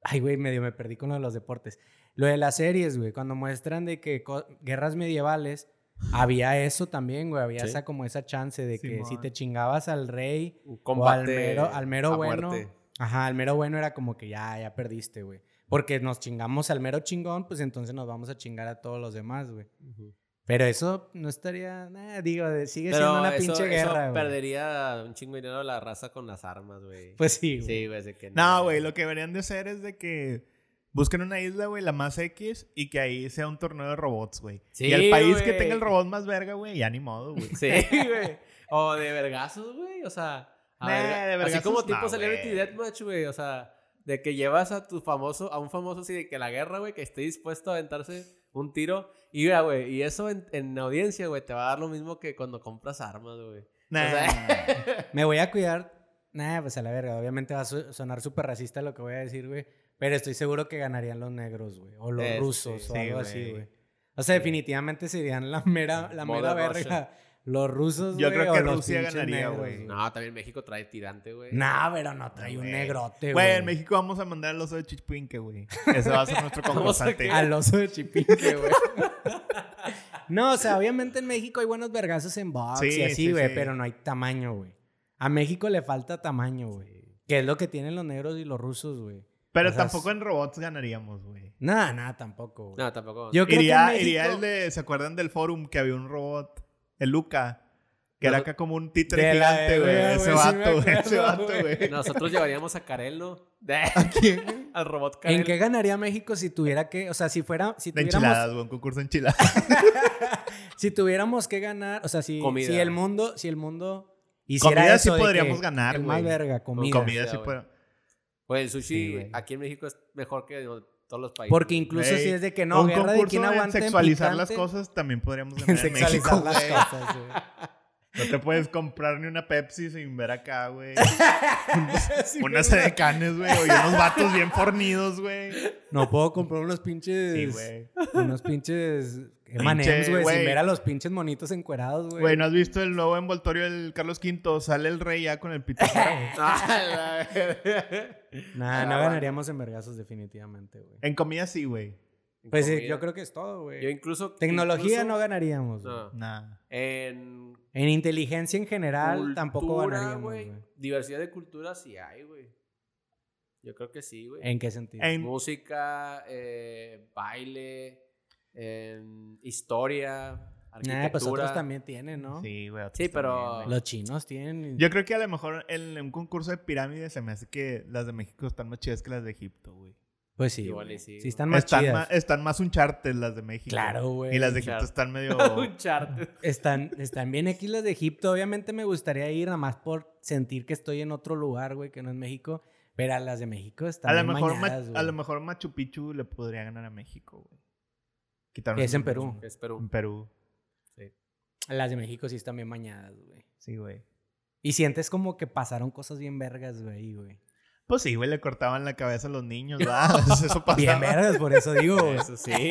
Ay, güey, medio me perdí con lo de los deportes. Lo de las series, güey, cuando muestran de que guerras medievales, había eso también, güey, había Sí. esa como esa chance de que si Simón. te chingabas al rey Un o al combate. mero, al mero bueno, muerte. ajá, al mero bueno era como que ya, ya perdiste, güey. Porque nos chingamos al mero chingón, pues entonces nos vamos a chingar a todos los demás, güey. Ujú. Pero eso no estaría, nah, digo, de- sigue Pero siendo una eso, pinche eso guerra, güey. perdería un chingo de dinero la raza con las armas, güey. Pues sí, güey. sí, güey, que No, güey, lo que deberían de hacer es de que busquen una isla, güey, la más X, y que ahí sea un torneo de robots, güey. Sí, y el país que tenga el robot más verga, güey, ya ni modo, güey. Sí, güey. O de vergazos, güey. O sea, Nah, verga- de así vergazos como tipo no, Celebrity güey. Deathmatch, güey. O sea, de que llevas a tu famoso, a un famoso así de que la guerra, güey, que esté dispuesto a aventarse un tiro. Y, güey, y eso en, en audiencia, güey, te va a dar lo mismo que cuando compras armas, güey. Nah. O sea, Me voy a cuidar. Nah, pues a la verga. Obviamente va a sonar súper racista lo que voy a decir, güey. Pero estoy seguro que ganarían los negros, güey. O los Eso rusos sí. o Sí, algo así, güey. O sea, definitivamente serían la mera, la mera verga. Los rusos, Yo creo que Rusia ganaría, güey. no, también México trae tirante, güey. Nah, pero no trae un negrote, Güey, güey. en México vamos a mandar al oso de Chichpinque, güey. Ese va a ser nuestro concursante. Al oso de chipinque, güey. no, o sea, obviamente en México hay buenos vergazos en box Sí, y así, sí, güey, sí. pero no hay tamaño, güey. A México le falta tamaño, güey. Que es lo que tienen los negros y los rusos, güey. Pero O sea, tampoco en robots ganaríamos, güey. Nada, nada, tampoco, güey. No, tampoco. Yo creo Iría, que en iría el de... ¿Se acuerdan del forum que había un robot? El Luca. Que era acá como un títere gigante, güey. Ese güey, sí vato, güey. Ese vato, güey. güey. Nosotros llevaríamos a Carelo. ¿A quién? Al robot Carelo. ¿En qué ganaría México si tuviera que, o sea, si fuera, si De tuviéramos, enchiladas, güey. Un concurso de enchiladas. si tuviéramos que ganar, o sea, si, Comida. si el mundo, si el mundo hiciera Comida sí eso podríamos que ganar, el más güey. verga, comida. Comida sí güey. puede... Pues el sushi Sí, güey. aquí en México es mejor que todos los países. Porque incluso si es de que no, un guerra de concurso quién en en sexualizar las cosas también podríamos En en México, sexualizar las güey. cosas, güey. No te puedes comprar ni una Pepsi sin ver acá, güey. Sí, Unas güey. edecanes, güey. O unos vatos bien fornidos, güey. No puedo comprar unos pinches. Sí, güey. Unos pinches. M&M's, güey. Sin ver a los pinches monitos encuerados, güey. Güey, ¿no has visto el nuevo envoltorio del Carlos V? Sale el rey ya con el pito. afuera. Ah, Nah, no ganaríamos en vergazos, definitivamente, güey. en comida sí, güey. Pues sí, yo creo que es todo, güey. Yo incluso. Tecnología incluso- no ganaríamos. güey. No. Nah. En. En inteligencia en general tampoco ganaríamos, güey. güey. Diversidad de cultura sí hay, güey. Yo creo que sí, güey. ¿En qué sentido? En- Música, eh, baile, en historia, Nah, arquitectura. pues otros también tienen, ¿no? Sí, güey. Sí, pero- también. Los chinos tienen. Yo creo que a lo mejor en un concurso de pirámides se me hace que las de México están más chidas que las de Egipto, güey. Pues sí. Igual y sí, Sí, están más Están, chidas. están más uncharted las de México. Claro, güey. Y las de Egipto Uncharted. están medio... un chart. Están, están bien X las de Egipto. Obviamente me gustaría ir nada más por sentir que estoy en otro lugar, güey, que no es México. Pero a las de México están a, lo mejor Ma- mañadas, a lo mejor Machu Picchu le podría ganar a México, güey. Quitaron es en Perú. nombre. Es Perú. En Perú. Sí. Las de México sí están bien mañadas, güey. Sí, güey. Y sientes como que pasaron cosas bien vergas, güey, güey. Pues sí, güey, le cortaban la cabeza a los niños, ¿verdad? Eso pasaba. Bien vergas, por eso digo, güey. Eso sí.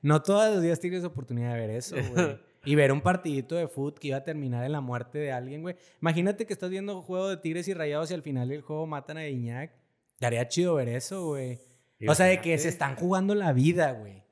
No todos los días tienes oportunidad de ver eso, güey. Y ver un partidito de fútbol que iba a terminar en la muerte de alguien, güey. Imagínate que estás viendo un juego de Tigres y Rayados y al final del juego matan a Iñak. Daría chido ver eso, güey. O sea, de que se están jugando la vida, güey.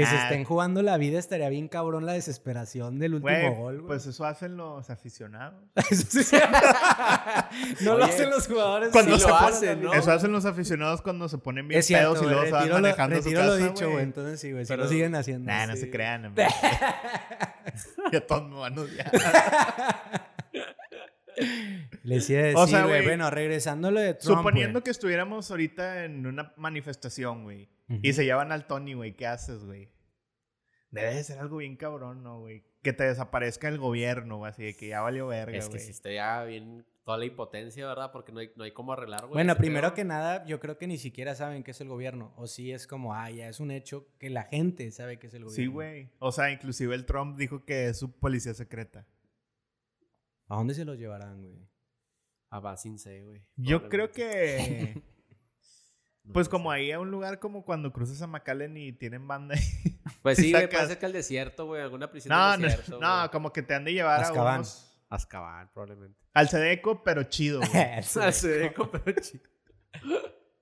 Que se Ah. estén jugando la vida estaría bien cabrón la desesperación del último gol, güey. pues eso hacen los aficionados. Eso sí. no lo Oye, hacen los jugadores. Cuando sí se lo hacen, ¿no? Eso hacen los aficionados cuando se ponen bien cierto, pedos y luego se van lo- manejando su casa, lo dicho, güey. Entonces sí, güey. Sí Pero- lo siguen haciendo. Nah, no Sí. se crean, hombre. ya todos me van a odiar. Le decía decir, O sea, güey. Bueno, regresando lo de Trump, Suponiendo güey. que estuviéramos ahorita en una manifestación, güey, y se llevan al Tony, güey, ¿qué haces, güey? Debe de ser algo bien cabrón, ¿no, güey? Que te desaparezca el gobierno, güey, así de que ya valió verga, Es que güey. sí estaría bien toda la impotencia, ¿verdad? Porque no hay, no hay cómo arreglar, güey. Bueno, primero pedo. que nada, yo creo que ni siquiera saben qué es el gobierno. O sí es como, ah, ya es un hecho que la gente sabe qué es el gobierno. Sí, güey. O sea, inclusive el Trump dijo que es su policía secreta. ¿A dónde se los llevarán, güey? Ah, va sin C, güey. Yo creo que... No Pues sé. como ahí a un lugar como cuando cruzas a McAllen y tienen banda ahí. Pues sí, güey, puede ser que al desierto, güey, alguna prisión No, del no, desierto. no, güey. como que te han de llevar a Azkaban. unos... Azkaban, probablemente. Al Sedeco, pero chido, güey. Al Sedeco, pero chico.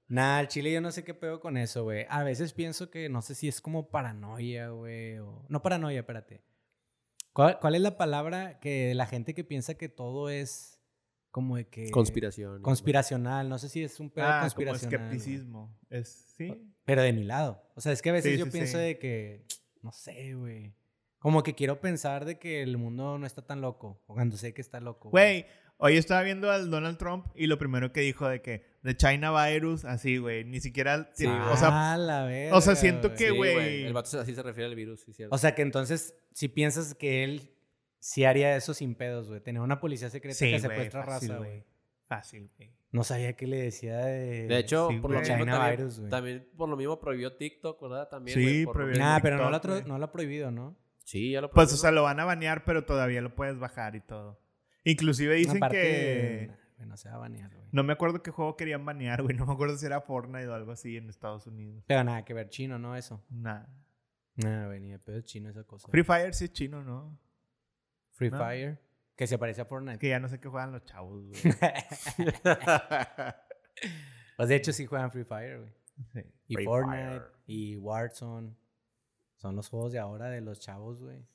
Nah, al chile yo no sé qué pedo con eso, güey. A veces pienso que no sé si es como paranoia, güey. O... No paranoia, espérate. ¿Cuál, cuál es la palabra que la gente que piensa que todo es como de que... Conspiración. Conspiracional. No sé si es un pedo ah, como conspiracional. güey. escepticismo. Es, ¿Sí? Pero de mi lado. O sea, es que a veces Sí, yo sí, pienso sí. de que, no sé, güey. Como que quiero pensar de que el mundo no está tan loco. O cuando sé que está loco. Güey, hoy estaba viendo al Donald Trump y lo primero que dijo de que de China virus, así, güey, ni siquiera, Sí, o sea, Ah, la verga, o sea, siento que- Sí, güey. El vato así se refiere al virus, sí, cierto. O sea, que entonces, si piensas que él sí haría eso sin pedos, güey. Tener una policía secreta sí, que secuestra fácil, raza, güey. Fácil, güey. No sabía que le decía de... de hecho, sí, por lo mismo China también, virus, güey. también por lo mismo prohibió TikTok, ¿verdad? También, Sí, güey, por- prohibió Nah, pero no lo, ha TikTok, tro- güey. no lo ha prohibido, ¿no? Sí, ya lo Pues, prohibió, o sea, lo van a banear, pero todavía lo puedes bajar y todo. Inclusive dicen Aparte, que... güey, no se va a banear, güey. No me acuerdo qué juego querían banear, güey. No me acuerdo si era Fortnite o algo así en Estados Unidos. Pero nada que ver chino, ¿no? Eso. Nada. Nah, güey, ni de pedo es chino esa cosa. Free Fire sí es chino, ¿no? Free ¿no? Fire. Que se parece a Fortnite. que ya no sé qué juegan los chavos, güey. Pues de hecho sí juegan Free Fire, güey. Sí. Y Free Fortnite Fire. y Warzone. Son los juegos de ahora de los chavos, güey.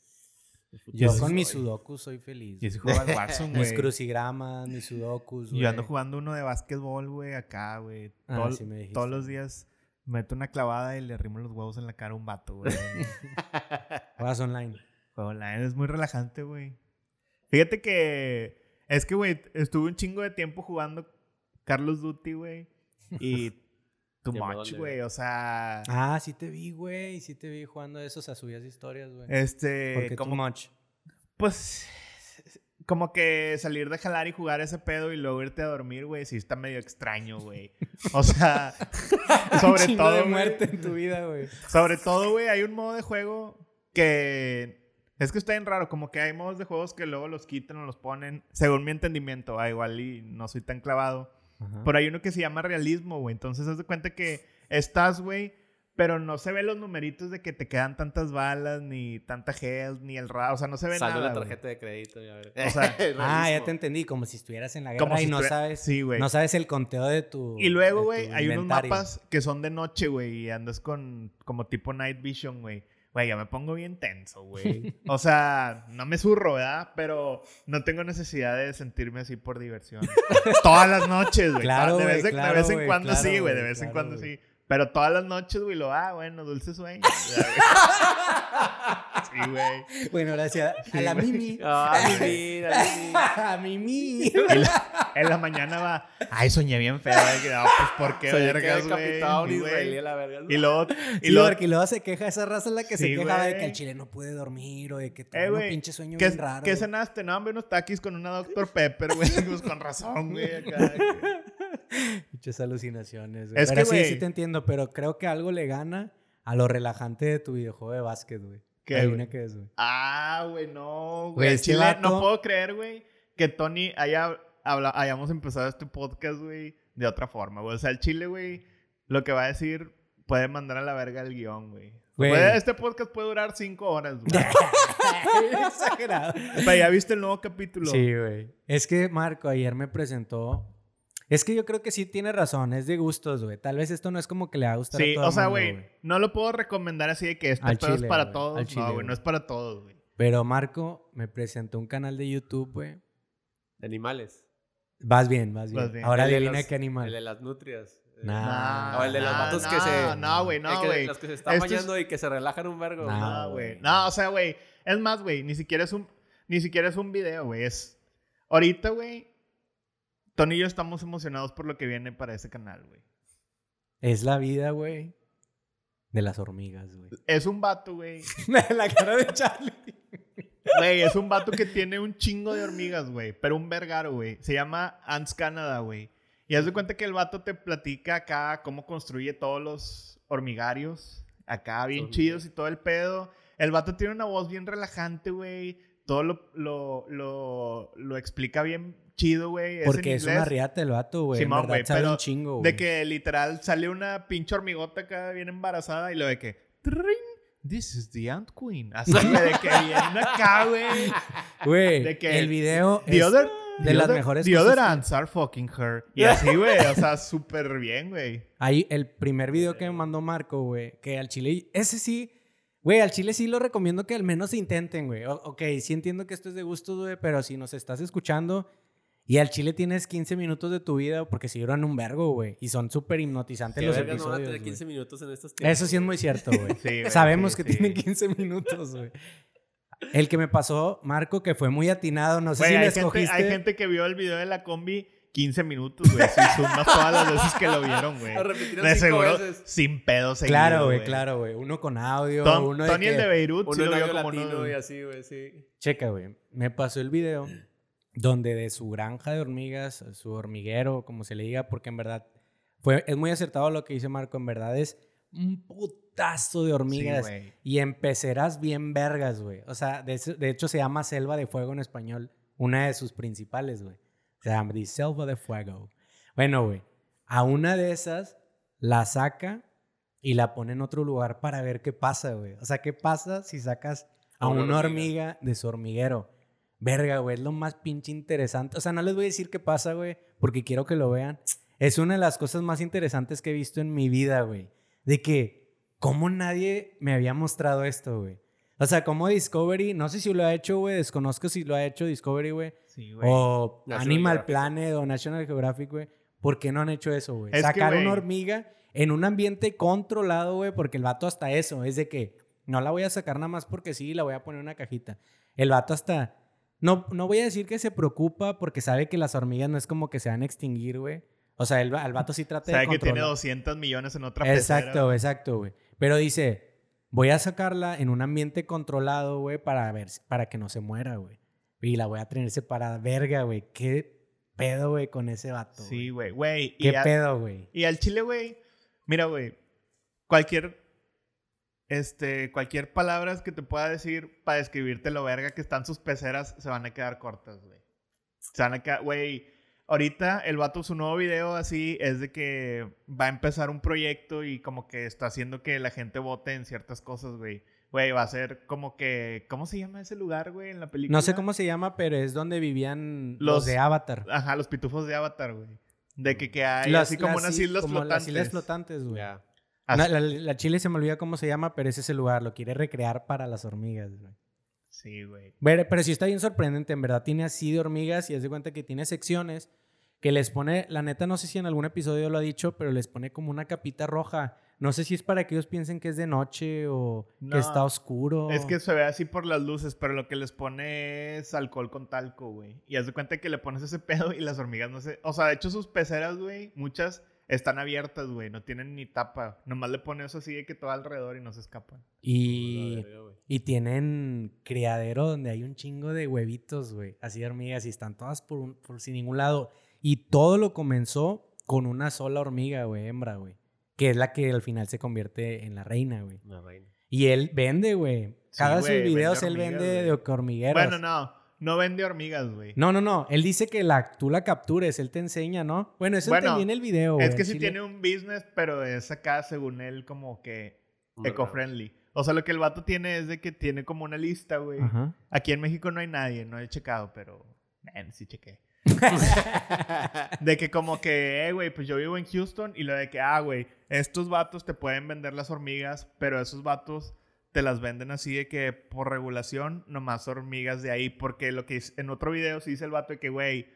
Yo con soy. mis sudokus soy feliz. Y ese güey. juego al Warzone, Mis güey. crucigramas, mis sudokus, güey. Yo ando jugando uno de básquetbol, güey, acá, güey. Ah, sí me todos los días meto una clavada y le arrimo los huevos en la cara a un vato, güey. Juegas online. Juego online es muy relajante, güey. Fíjate que es que, güey, estuve un chingo de tiempo jugando Carlos Duty, güey. Y too much, güey. O sea, Ah, sí te vi, güey. Sí te vi jugando eso. O sea, subías historias, güey. este, Porque too como, much. pues, como que salir de jalar y jugar ese pedo y luego irte a dormir, güey, sí está medio extraño, güey. O sea, sobre Chingo todo, de muerte en tu vida, güey. Sobre todo, güey, hay un modo de juego que es que está bien raro, como que hay modos de juegos que luego los quitan o los ponen, según mi entendimiento, ah, igual y no soy tan clavado. Pero hay uno que se llama realismo, güey. Entonces, haz de cuenta que estás, güey, pero no se ven los numeritos de que te quedan tantas balas, ni tanta health, ni el ra... O sea, no se ve Salió nada. la tarjeta de crédito, ya ver. O sea, Ah, ya te entendí. Como si estuvieras en la guerra Como si y no estuviera- sabes. Sí, güey. No sabes el conteo de tu. Y luego, güey, hay unos mapas que son de noche, güey, y andas con como tipo night vision, güey. Güey, ya me pongo bien tenso, güey. O sea, no me zurro, ¿verdad? Pero no tengo necesidad de sentirme así por diversión. Todas las noches, güey. Claro, de, vez, de claro, vez en cuando claro, sí, güey. De vez en claro, cuando güey. sí. Pero todas las noches, güey, lo, ah, bueno, dulce sueño. Sí, güey. Bueno, gracias. A la Mimi. Ah, Mimi, a Mimi. a Mimi. Y la- en la mañana va, ay, soñé bien feo. no, pues, ¿por qué que vergas, güey? a un a la verga. Y luego, y Y luego porque luego se queja, esa raza es la que se queja de que el chile no puede dormir o de que Eh, tiene un güey, pinche sueño ¿qué, bien raro. ¿qué cenaste? No, hombre, unos taquis con una Dr. Pepper, güey. Pues con razón, güey. acá. Pinches alucinaciones. güey. Es pero que, sí, güey- sí te entiendo, pero creo que algo le gana a lo relajante de tu videojuego de básquet, güey. ¿Qué, güey? qué es, güey. Ah, güey, no, Güey, este Chile, vato- no puedo creer, güey, que Tony haya habla- hayamos empezado este podcast, güey, de otra forma, güey. O sea, el Chile, güey, lo que va a decir puede mandar a la verga el guion, güey. Este podcast puede durar cinco horas, güey. Exagerado. Pero ya viste el nuevo capítulo. Sí, güey. Es que Marco ayer me presentó. Es que yo creo que sí tiene razón, es de gustos, güey. Tal vez esto no es como que le va a gustar a Sí, todo el o sea, güey, no lo puedo recomendar así de que este Al pedo chile, es para güey, todos. chile, no, güey, no es para todos, güey. Pero Marco me presentó un canal de YouTube, güey. De animales. Vas bien, vas bien. Vas bien. Ahora adivina los- qué El de animal. las nutrias. Nah. O el de los no, vatos que no, se. No, güey, no, güey. Los que se están Esto es- bañando y que se relajan un vergo. No. No, güey. güey. No, o sea, güey. Es más, güey. Ni siquiera es un. Ni siquiera es un video, güey. Es. Ahorita, güey. Tony y yo estamos emocionados por lo que viene para ese canal, güey. Es la vida, güey. De las hormigas, güey. Es un vato, güey. la cara de Charlie. Güey, es un vato que tiene un chingo de hormigas, güey. Pero un vergaro, güey. Se llama Ants Canada, güey. Y haz de cuenta que el vato te platica acá cómo construye todos los hormigarios. Acá bien chidos y todo el pedo. El vato tiene una voz bien relajante, güey. Todo lo, lo, lo, lo explica bien chido, güey. en Porque es una inglés. riata el vato, güey. En Simón, güey, sabe pero un chingo, güey. De que literal sale una pinche hormigota acá bien embarazada y lo de que. "Trin, This is the Ant Queen. Así, de que viene acá, güey. Güey, de que el video The es other, de the las other- mejores The cosas other que- ants are fucking her. Y así, güey. O sea, súper bien, güey. Ahí, el primer video que me mandó Marco, güey, que al chile, ese sí, güey, al chile sí lo recomiendo que al menos intenten, güey. O- ok, sí entiendo que esto es de gustos, güey, pero si nos estás escuchando y al chile tienes 15 minutos de tu vida, porque si duran un vergo, güey, y son súper hipnotizantes los vergas no van a episodios, tener güey. 15 minutos en estos tiempos. Eso sí es muy cierto, güey. Sí, Sabemos sí, que sí. tienen 15 minutos, güey. El que me pasó, Marco, que fue muy atinado, no sé si lo hay, gente, escogiste. hay gente que vio el video de la combi 15 minutos, güey. Si sumas todas las veces que lo vieron, güey. Lo repitieron De cinco seguro, veces. sin pedo seguido, Claro, güey, claro, güey. Uno con audio, Tom- uno Tony el de Beirut sí Uno lo en vio audio como latino no. y así, güey, sí. Checa, güey. Me pasó el video donde de su granja de hormigas, su hormiguero, como se le diga, porque en verdad fue, es muy acertado lo que dice Marco. En verdad es un putazo de hormigas Sí, y en peceras bien vergas, güey. O sea, de, de hecho se llama Selva de Fuego en español, una de sus principales, güey. Se llama The Selva de Fuego. Bueno, güey, a una de esas la saca y la pone en otro lugar para ver qué pasa, güey. O sea, ¿qué pasa si sacas a A una una hormiga. hormiga de su hormiguero? Verga, güey, es lo más pinche interesante. O sea, no les voy a decir qué pasa, güey, porque quiero que lo vean. Es una de las cosas más interesantes que he visto en mi vida, güey. De que, ¿cómo nadie me había mostrado esto, güey? O sea, como Discovery, no sé si lo ha hecho, güey, desconozco si lo ha hecho Discovery, güey. Sí, güey. O National Animal Geographic. Planet o National Geographic, güey. ¿Por qué no han hecho eso, güey? Es que, Sacar güey- una hormiga en un ambiente controlado, güey, porque el vato hasta eso, es de que no la voy a sacar nada más porque sí, la voy a poner en una cajita. El vato hasta... No, no voy a decir que se preocupa porque sabe que las hormigas no es como que se van a extinguir, güey. O sea, el, el vato sí trata de Sabe que tiene controlar. 200 millones en otra pecera. Exacto, exacto, güey. Pero dice, voy a sacarla en un ambiente controlado, güey, para ver, para que no se muera, güey. Y la voy a tener separada. Verga, güey. ¿Qué pedo, güey, con ese vato? Sí, güey? güey. ¿Qué y pedo, güey? Y al chile, güey. Mira, güey. Cualquier. Este. Cualquier palabras que te pueda decir para describirte lo verga que están sus peceras se van a quedar cortas, güey. Se van a quedar. Güey. Ahorita el vato, su nuevo video así es de que va a empezar un proyecto y como que está haciendo que la gente vote en ciertas cosas, güey. Güey, va a ser como que. ¿Cómo se llama ese lugar, güey, en la película? No sé cómo se llama, pero es donde vivían los, Los- de Avatar. Ajá, los pitufos de Avatar, güey. De que, que hay Las- así como las unas islas como flotantes. Las islas flotantes, güey. Ya. La, la Chile se me olvida cómo se llama, pero es ese lugar. Lo quiere recrear para las hormigas, güey. Sí, güey. Pero, pero sí está bien sorprendente, en verdad. Tiene así de hormigas y es de cuenta que tiene secciones que les pone, la neta no sé si en algún episodio lo ha dicho, pero les pone como una capita roja. No sé si es para que ellos piensen que es de noche o No. que está oscuro. Es que se ve así por las luces, pero lo que les pone es alcohol con talco, güey. Y haz de cuenta que le pones ese pedo y las hormigas no se... O sea, de hecho sus peceras, güey, muchas están abiertas, güey. No tienen ni tapa. Nomás le pones eso así de que todo alrededor y no se escapan. Y, La verga, y tienen criadero donde hay un chingo de huevitos, güey. Así de hormigas y están todas por, un- por sin ningún lado. Y todo lo comenzó con una sola hormiga, güey, hembra, güey. Que es la que al final se convierte en la reina, güey. Una reina. Y él vende, güey. Sí, Cada sus videos vende él vende de hormigueras. Bueno, no. No vende hormigas, güey. No, no, no. Él dice que la, tú la captures, él te enseña, ¿no? Bueno, eso Bueno, entendí en el video, güey. Es que sí chile. tiene un business, pero es acá, según él, como que eco-friendly. O sea, lo que el vato tiene es de que tiene como una lista, güey. Aquí en México no hay nadie, no he checado, pero... Man, sí chequé. De que como que, eh, güey, pues yo vivo en Houston y lo de que, ah, güey, estos vatos te pueden vender las hormigas, pero esos vatos te las venden así de que por regulación nomás hormigas de ahí, porque lo que es- en otro video sí dice el vato de que, güey,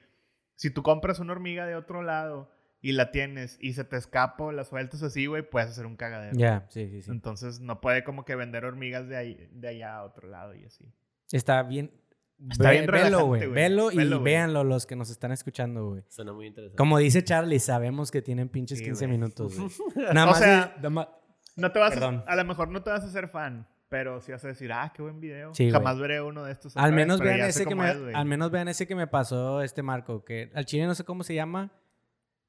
si tú compras una hormiga de otro lado y la tienes y se te escapa o la sueltas así, güey, puedes hacer un cagadero. Ya, sí, sí, sí. Entonces no puede como que vender hormigas de, ahí, de allá a otro lado y así. Está bien. Está bien velo, güey. Velo y Velo, véanlo los que nos están escuchando, güey. Suena muy interesante. Como dice Charlie, sabemos que tienen pinches Sí, 15 güey. minutos, güey. Nada O más. sea, de- nada más- No te vas Perdón. a, a lo mejor no te vas a hacer fan, pero sí vas a decir, ah, qué buen video. Sí, Jamás güey. veré uno de estos. al vez, menos pero vean ese que me, es, al menos vean ese que me pasó este Marco, que al chile no sé cómo se llama,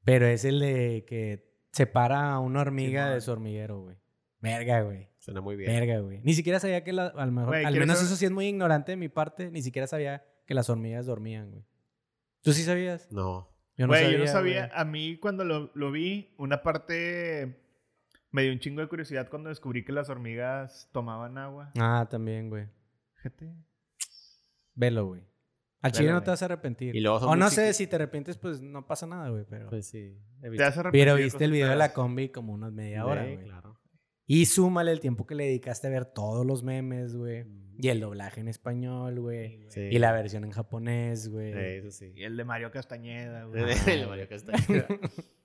pero es el de que separa a una hormiga Simón. de su hormiguero, güey. Verga, güey. Suena muy bien. Verga, güey. Ni siquiera sabía que la, a lo mejor, Güey, al ¿quieres menos saber? eso sí es muy ignorante de mi parte, ni siquiera sabía que las hormigas dormían, güey. ¿Tú sí sabías? No. Yo Güey, yo no sabía. güey. A mí cuando lo, lo vi, una parte me dio un chingo de curiosidad cuando descubrí que las hormigas tomaban agua. Ah, también, güey. Fíjate. Velo, güey. Al chile no te vas a arrepentir. Y luego o no sé, si te arrepientes, pues no pasa nada, güey, pero... Pues sí. Te visto. hace arrepentir Pero de viste el video de la combi como unas media hora, güey. claro. Y súmale el tiempo que le dedicaste a ver todos los memes, güey. Y el doblaje en español, güey. Sí. Y la versión en japonés, güey. Sí, eso sí. Y el de Mario Castañeda, güey. El Mario Castañeda.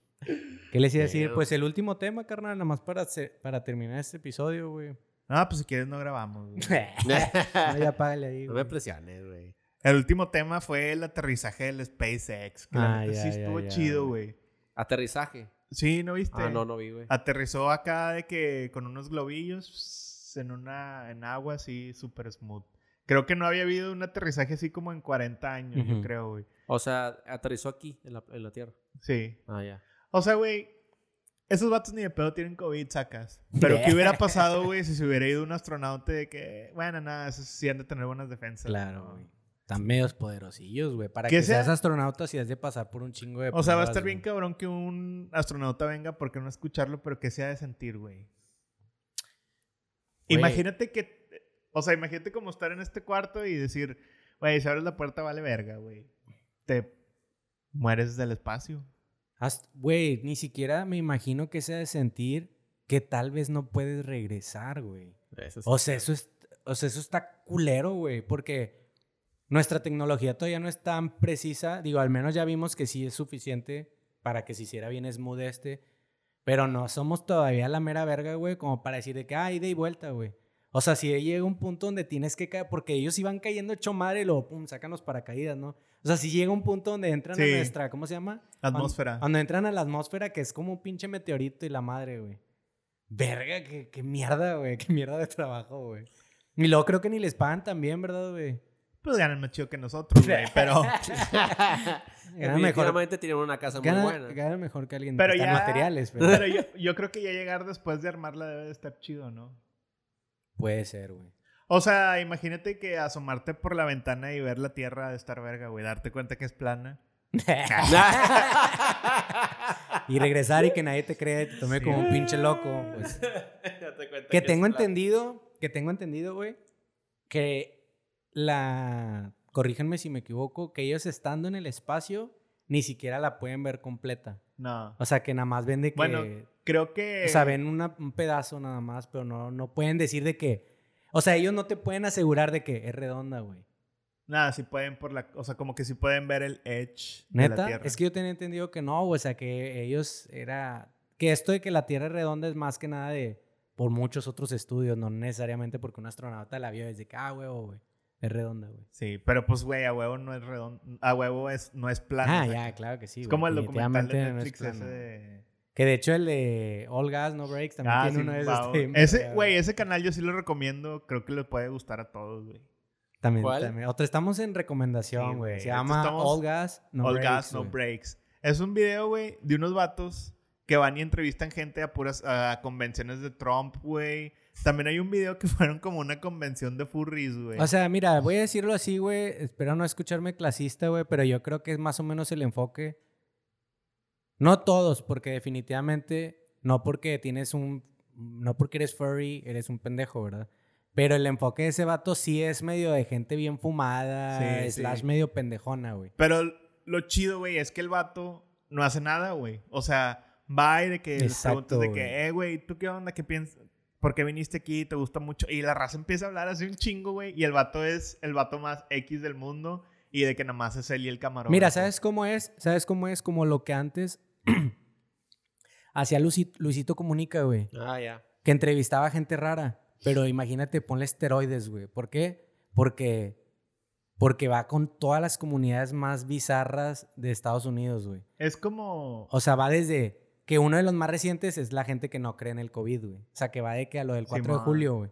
¿Qué les iba a decir? Pues el último tema, carnal, nada más para, para terminar este episodio, güey. Ah, pues si quieres no grabamos. güey. no, ya págale ahí, No me presiones, güey. El último tema fue el aterrizaje del SpaceX. Que Ah, ya, sí ya, estuvo ya, chido, güey. Aterrizaje. Sí, ¿no viste? Ah, no, no vi, güey. Aterrizó acá de que con unos globillos en una en agua así súper smooth. Creo que no había habido un aterrizaje así como en 40 años, yo creo, güey. O sea, aterrizó aquí, en la, en la Tierra. Sí. Ah, ya. O sea, güey, esos vatos ni de pedo tienen COVID, sacas. Pero ¿qué hubiera pasado, güey, si se hubiera ido un astronauta de que, bueno, nada, esos sí han de tener buenas defensas. Claro, güey. Están medios poderosillos, güey. Para Que sea- seas astronauta si has de pasar por un chingo de O sea, va a pruebas, estar bien güey. cabrón que un astronauta venga, porque no escucharlo, pero que se ha de sentir, güey. Güey. Imagínate que, o sea, imagínate como estar en este cuarto y decir, güey, si abres la puerta vale verga, güey. Te mueres del espacio. Güey, ni siquiera me imagino que sea de sentir que tal vez no puedes regresar, güey. Sí. O sea, eso es, o sea, eso está culero, güey, porque nuestra tecnología todavía no es tan precisa. Digo, al menos ya vimos que sí es suficiente para que se hiciera bien smooth este, pero no somos todavía la mera verga, güey, como para decir de que, ah, ida y vuelta, güey. O sea, si llega un punto donde tienes que caer, porque ellos iban cayendo hecho madre y luego, pum, sacan los paracaídas, ¿no? O sea, si llega un punto donde entran Sí. a nuestra, ¿cómo se llama? Atmósfera. Cuando entran a la atmósfera, que es como un pinche meteorito y la madre, güey. Verga, qué, qué mierda, güey. Qué mierda de trabajo, güey. Y luego creo que ni les pagan también, ¿verdad, güey? Pues ganan más chido que nosotros, güey. Pero, Ganan mejor, tienen una casa muy ganan, buena. ganan mejor que alguien Pero que ya- materiales, pero pero yo, yo creo que ya llegar después de armarla debe de estar chido, ¿no? Puede ser, güey. O sea, imagínate que asomarte por la ventana y ver la Tierra de estar verga, güey. Darte cuenta que es plana. y regresar y que nadie te cree, te tome Sí. como un pinche loco, pues. Que tengo entendido, que tengo entendido, güey, que la, corríjanme si me equivoco, que ellos estando en el espacio ni siquiera la pueden ver completa. No. O sea, que nada más ven de que, Bueno, Creo que... o sea, ven una- un pedazo nada más, pero no, no pueden decir de que, o sea, ellos no te pueden asegurar de que es redonda, güey. Nada, si pueden por la... O sea, como que si pueden ver el edge de la Tierra. es que yo tenía entendido que no, güey, o sea, que ellos era, que esto de que la Tierra es redonda es más que nada de, por muchos otros estudios, no necesariamente porque un astronauta la vio desde que, ah, güey, güey, es redonda, güey. Sí, pero pues, güey, a huevo no es redondo. A huevo es, no es plana. Ah, ya, claro que sí. Es güey, como el documental de definitivamente no es Netflix ese de... Que de hecho el de All Gas, No Breaks también Ah, tiene sí, uno de esos. bien Ese, güey, ese canal yo sí lo recomiendo. Creo que les puede gustar a todos, güey. También, ¿Cuál? también. Otro, estamos en Sí, recomendación, güey. güey. Se Ahorita llama estamos- All Gas, No All Breaks. gas, no güey. breaks. Es un video, güey, de unos vatos que van y entrevistan gente a puras a convenciones de Trump, güey, También hay un video que fueron como una convención de furries, güey. O sea, mira, voy a decirlo así, güey. Espero no escucharme clasista, güey, pero yo creo que es más o menos el enfoque. No todos, porque definitivamente no porque tienes un. No porque eres furry, eres un pendejo, ¿verdad? Pero el enfoque de ese vato sí es medio de gente bien fumada, Sí, slash sí. medio pendejona, güey. Pero lo chido, güey, es que el vato no hace nada, güey. O sea, va y de que Exacto, de que, eh, güey, ¿tú qué onda? ¿Qué piensas? ¿Por qué viniste aquí? ¿Te gusta mucho? Y la raza empieza a hablar así un chingo, güey. Y el vato es el vato más X del mundo. Y de que nada más es él y el camarón. Mira, ¿sabes cómo es? ¿Sabes cómo es? Como lo que antes hacía Luisito, Luisito Comunica, güey. Ah, ya. Que entrevistaba a gente rara. Pero imagínate, ponle esteroides, güey. ¿Por qué? Porque, porque va con todas las comunidades más bizarras de Estados Unidos, güey. Es como... O sea, va desde que uno de los más recientes es la gente que no cree en el COVID, güey. O sea, que va de que a lo del 4 de julio, güey.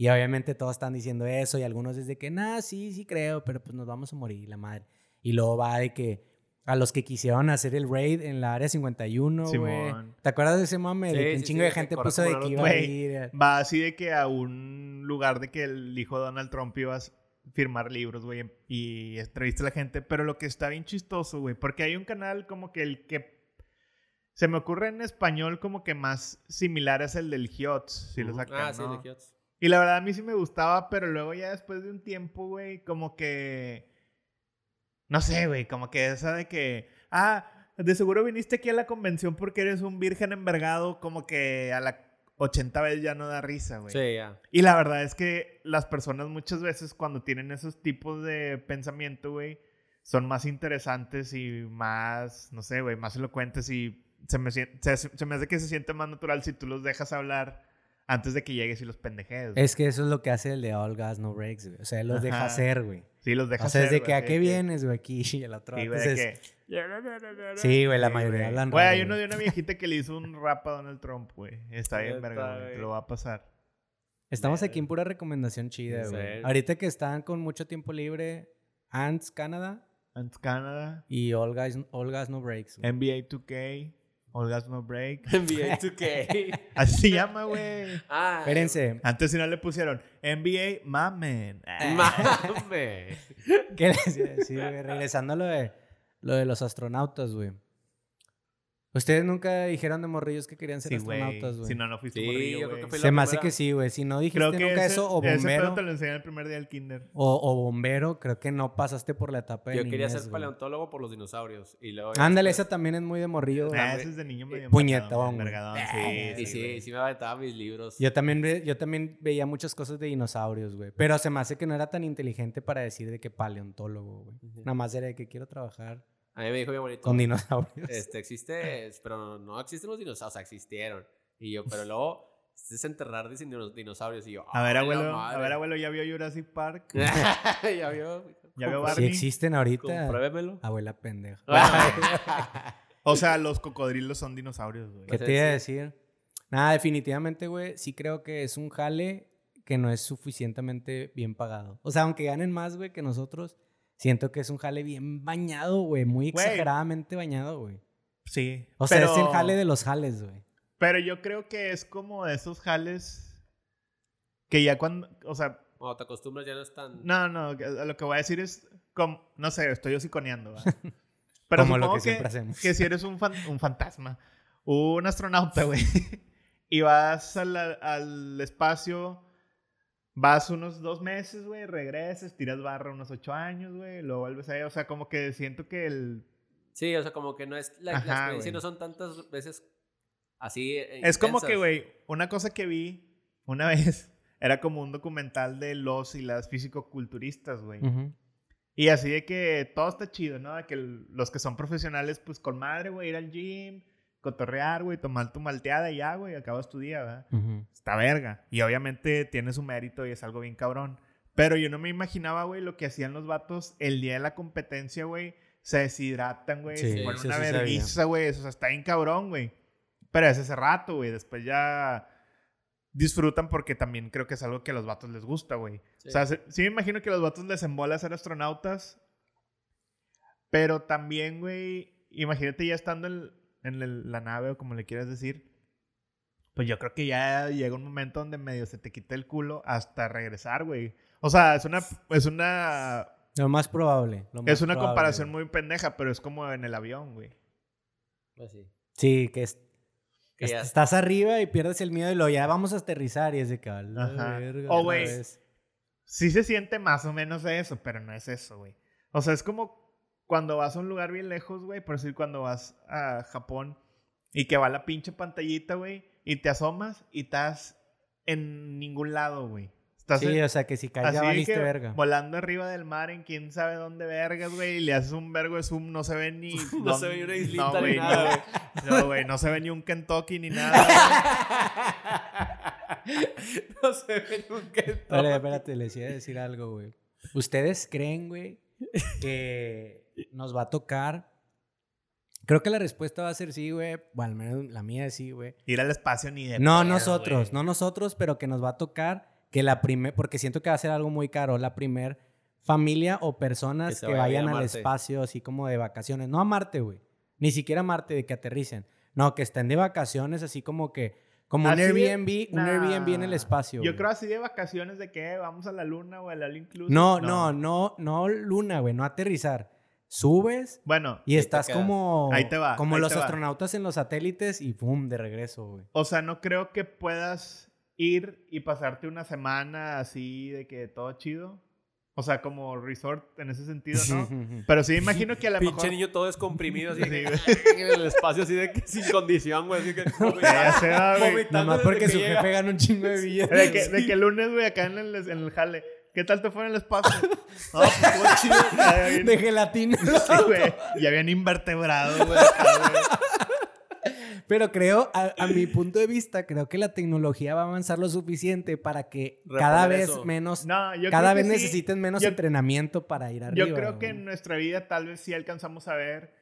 Y obviamente todos están diciendo eso y algunos desde que, nah, sí, sí creo, pero pues nos vamos a morir, la madre. Y luego va de que a los que quisieron hacer el raid en la área 51, güey. ¿Te acuerdas de ese mame? Sí, de que un sí, chingo sí, de gente puso de que iba a ir. eh. Va así de que a un lugar de que el hijo de Donald Trump iba a firmar libros, güey, y entrevista a la gente. Pero lo que está bien chistoso, güey, porque hay un canal como que el que se me ocurre en español como que más similar es el del Hiots, si lo sacan, Ah, sí, ¿no? de Kiots. Y la verdad a mí sí me gustaba, pero luego ya después de un tiempo, güey, como que... No sé, güey, como que esa de que... Ah, de seguro viniste aquí a la convención porque eres un virgen envergado, como que a la 80 vez ya no da risa, güey. Sí, ya. Y la verdad es que las personas muchas veces cuando tienen esos tipos de pensamiento, güey, son más interesantes y más, no sé, güey, más elocuentes y se me, se, se me hace que se siente más natural si tú los dejas hablar antes de que llegues y los pendejes. güey. Es que eso es lo que hace el de All Gas No Breaks, güey. O sea, él los deja hacer, güey. Sí, los O dejas sea, es de que a qué vienes, güey, aquí y el otro. Sí, güey, de Entonces, que... sí, güey, la Sí, mayoría hablan Güey, hay uno de una viejita que le hizo un rap a Donald Trump, güey. Está bien, verga, güey. Te lo va a pasar. Estamos aquí en pura recomendación chida, Sí. güey. Ahorita que están con mucho tiempo libre, Ants Canada Ants Canada, y All Gas, All Gas No Breaks. güey. NBA 2K, Orgasmo Break. NBA 2K. Así se llama, güey. ah, Espérense. Antes si no le pusieron NBA Mamen. Mame. ¿Qué les iba a decir, güey? Regresando a lo de, lo de los astronautas, güey. Ustedes nunca dijeron de morrillos que querían ser Sí, astronautas, güey. Si no, no fuiste Sí, morrillo, yo creo güey. que fue Se me hace que sí, güey. Si no dijiste Creo que nunca ese, eso, o ese bombero, pedo te lo enseñé el primer día del kinder. o, o bombero, creo que no pasaste por la etapa de Yo quería niñez, ser paleontólogo por los dinosaurios. Y luego Ándale, después- esa también es muy de morrillo, güey. Ah, güey. ese es de niño medio Puñetón, güey. Sí, sí, sí, sí, me aventaba mis libros. Yo también, ve- yo también veía muchas cosas de dinosaurios, güey. Pero se me hace que no era tan inteligente para decir de que paleontólogo, güey. Nada más era de que quiero trabajar A mí me dijo mi abuelito. con dinosaurios. Este, existe, pero no, existen los dinosaurios, o sea, existieron. Y yo, pero luego, es desenterrar dino- dinosaurios. Y yo, A ver, "Ay, la abuelo, a madre". ver, abuelo, ¿ya vio Jurassic Park? ya vio. ¿Ya vio Si Barney? existen ahorita. Compruébemelo. Abuela pendeja. O sea, los cocodrilos son dinosaurios, güey. ¿Qué Pues te iba a decir? Nada, definitivamente, güey, sí creo que es un jale que no es suficientemente bien pagado. O sea, aunque ganen más, güey, que nosotros, siento que es un jale bien bañado, güey. Muy exageradamente bañado, güey. Sí. O sea, pero, es el jale de los jales, güey. Pero yo creo que es como de esos jales que ya cuando, o sea, Cuando te acostumbras ya no es tan... no, no, lo que voy a decir es, como, no sé, estoy hociconeando. Pero Como lo que siempre hacemos. que si eres un, fan- un fantasma, un astronauta, güey, y vas al, al espacio, vas unos dos meses, güey, regresas, tiras barra unos ocho años, güey, luego vuelves ahí, o sea, como que siento que el... Sí, o sea, como que no es... La, la Ajá, experiencia güey. no son tantas veces así eh, Es como que, intensas. güey, una cosa que vi una vez era como un documental de los y las físico-culturistas, güey. Ujú. Y así de que todo está chido, ¿no? De que el- los que son profesionales, pues con madre, güey, ir al gym, cotorrear, güey, tomar tu malteada y ya, güey, acabas tu día, ¿verdad? Está verga. Y obviamente tiene su mérito y es algo bien cabrón. Pero yo no me imaginaba, güey, lo que hacían los vatos el día de la competencia, güey. Se deshidratan, güey. Sí, se ponen sí, una vergüenza, güey. O sea, está bien cabrón, güey. Pero es ese rato, güey. Después ya disfrutan porque también creo que es algo que a los vatos les gusta, güey. Sí. O sea, se- sí me imagino que a los vatos les embola ser astronautas. Pero también, güey, imagínate ya estando en, en el- la nave o como le quieras decir. pues yo creo que ya llega un momento donde medio se te quita el culo hasta regresar, güey. O sea, es una, es una, Lo más probable. lo más es una probable, comparación güey. muy pendeja, pero es como en el avión, güey. Así. Sí, que, es- Que est- ya- estás arriba y pierdes el miedo y lo ya vamos a aterrizar y es de verga, O, güey. Sí se siente más o menos eso, pero no es eso, güey. O sea, es como cuando vas a un lugar bien lejos, güey, por decir cuando vas a Japón y que va la pinche pantallita, güey, y te asomas y estás en ningún lado, güey. Estás Sí, en- o sea que si caes ya valiste que verga. volando arriba del mar en quién sabe dónde vergas, güey, y le haces un vergo de zoom, no se ve ni... No se ve ni una islita no, ni güey, nada, no, güey. No, güey, no se ve ni un Kentucky ni nada. no se ve nunca en todo. Espérate, espérate, les iba a decir algo, güey. ¿Ustedes creen, güey, que nos va a tocar? Creo que la respuesta va a ser sí, güey. Bueno, al menos la mía es sí, güey. Ir al espacio ni de No pedo, nosotros, güey. no nosotros, pero que nos va a tocar que la primer, porque siento que va a ser algo muy caro, la primer familia o personas Que vayan a vayan al espacio así como de vacaciones. No a Marte, güey. Ni siquiera a Marte de que aterricen. No, que estén de vacaciones así como que, como un Así de- Airbnb, un Airbnb en el espacio. Yo güey. creo así de vacaciones de que vamos a la luna o al all inclusive. No, no, no, no luna, güey, no aterrizar. Subes Bueno, y estás como, Ahí te va, como ahí los te va. astronautas en los satélites y pum, de regreso, güey. o sea, no creo que puedas ir y pasarte una semana así de que todo chido. O sea, como resort en ese sentido, ¿no? Pero sí imagino que a lo Pinche mejor... niño todo descomprimido así de que- en el espacio así de que sin condición, güey. Así que Ya se va, güey. Nomás desde porque que su llega. jefe gana un chingo de billetes. De que, de que el lunes, güey, acá en el, en el jale. ¿Qué tal te fue en el espacio? No, pues estuvo chido. De gelatina. Sí, güey. Ya habían invertebrado, güey. Pero creo, a, a mi punto de vista, creo que la tecnología va a avanzar lo suficiente para que cada vez eso. menos, No, yo cada creo vez que sí. necesiten menos Yo- entrenamiento para ir arriba. Yo creo que güey. en nuestra vida tal vez sí alcanzamos a ver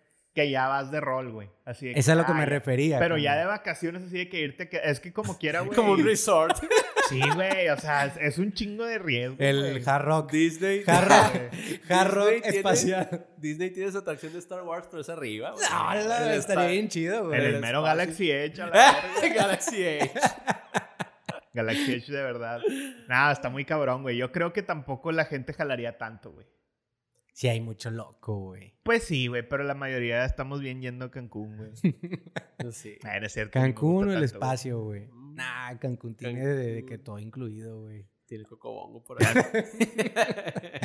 que ya vas de rol, güey. Así de es a lo que me refería. Pero como- ya de vacaciones así de que irte, que es que como quiera, güey. Como un resort. Sí, güey, o sea, es, es un chingo de riesgo. El güey. hard rock. Disney. Hard rock, hard rock Disney tiene- espacial. Disney tiene su atracción de Star Wars, pero es arriba. güey. No, la- El estaría bien chido, güey. En el el mero espacio. Galaxy Edge, a la verga. Galaxy Edge. Galaxy Edge de verdad. Nada, está muy cabrón, güey. Yo creo que tampoco la gente jalaría tanto, güey. Sí, hay mucho loco, güey. Pues sí, güey, pero la mayoría estamos bien yendo a Cancún, güey. Ah, no cierto, ni me Cancún o el tanto, espacio, güey. Mm. Nah, Cancún tiene de, de que todo incluido, güey. Tiene el cocobongo por ahí.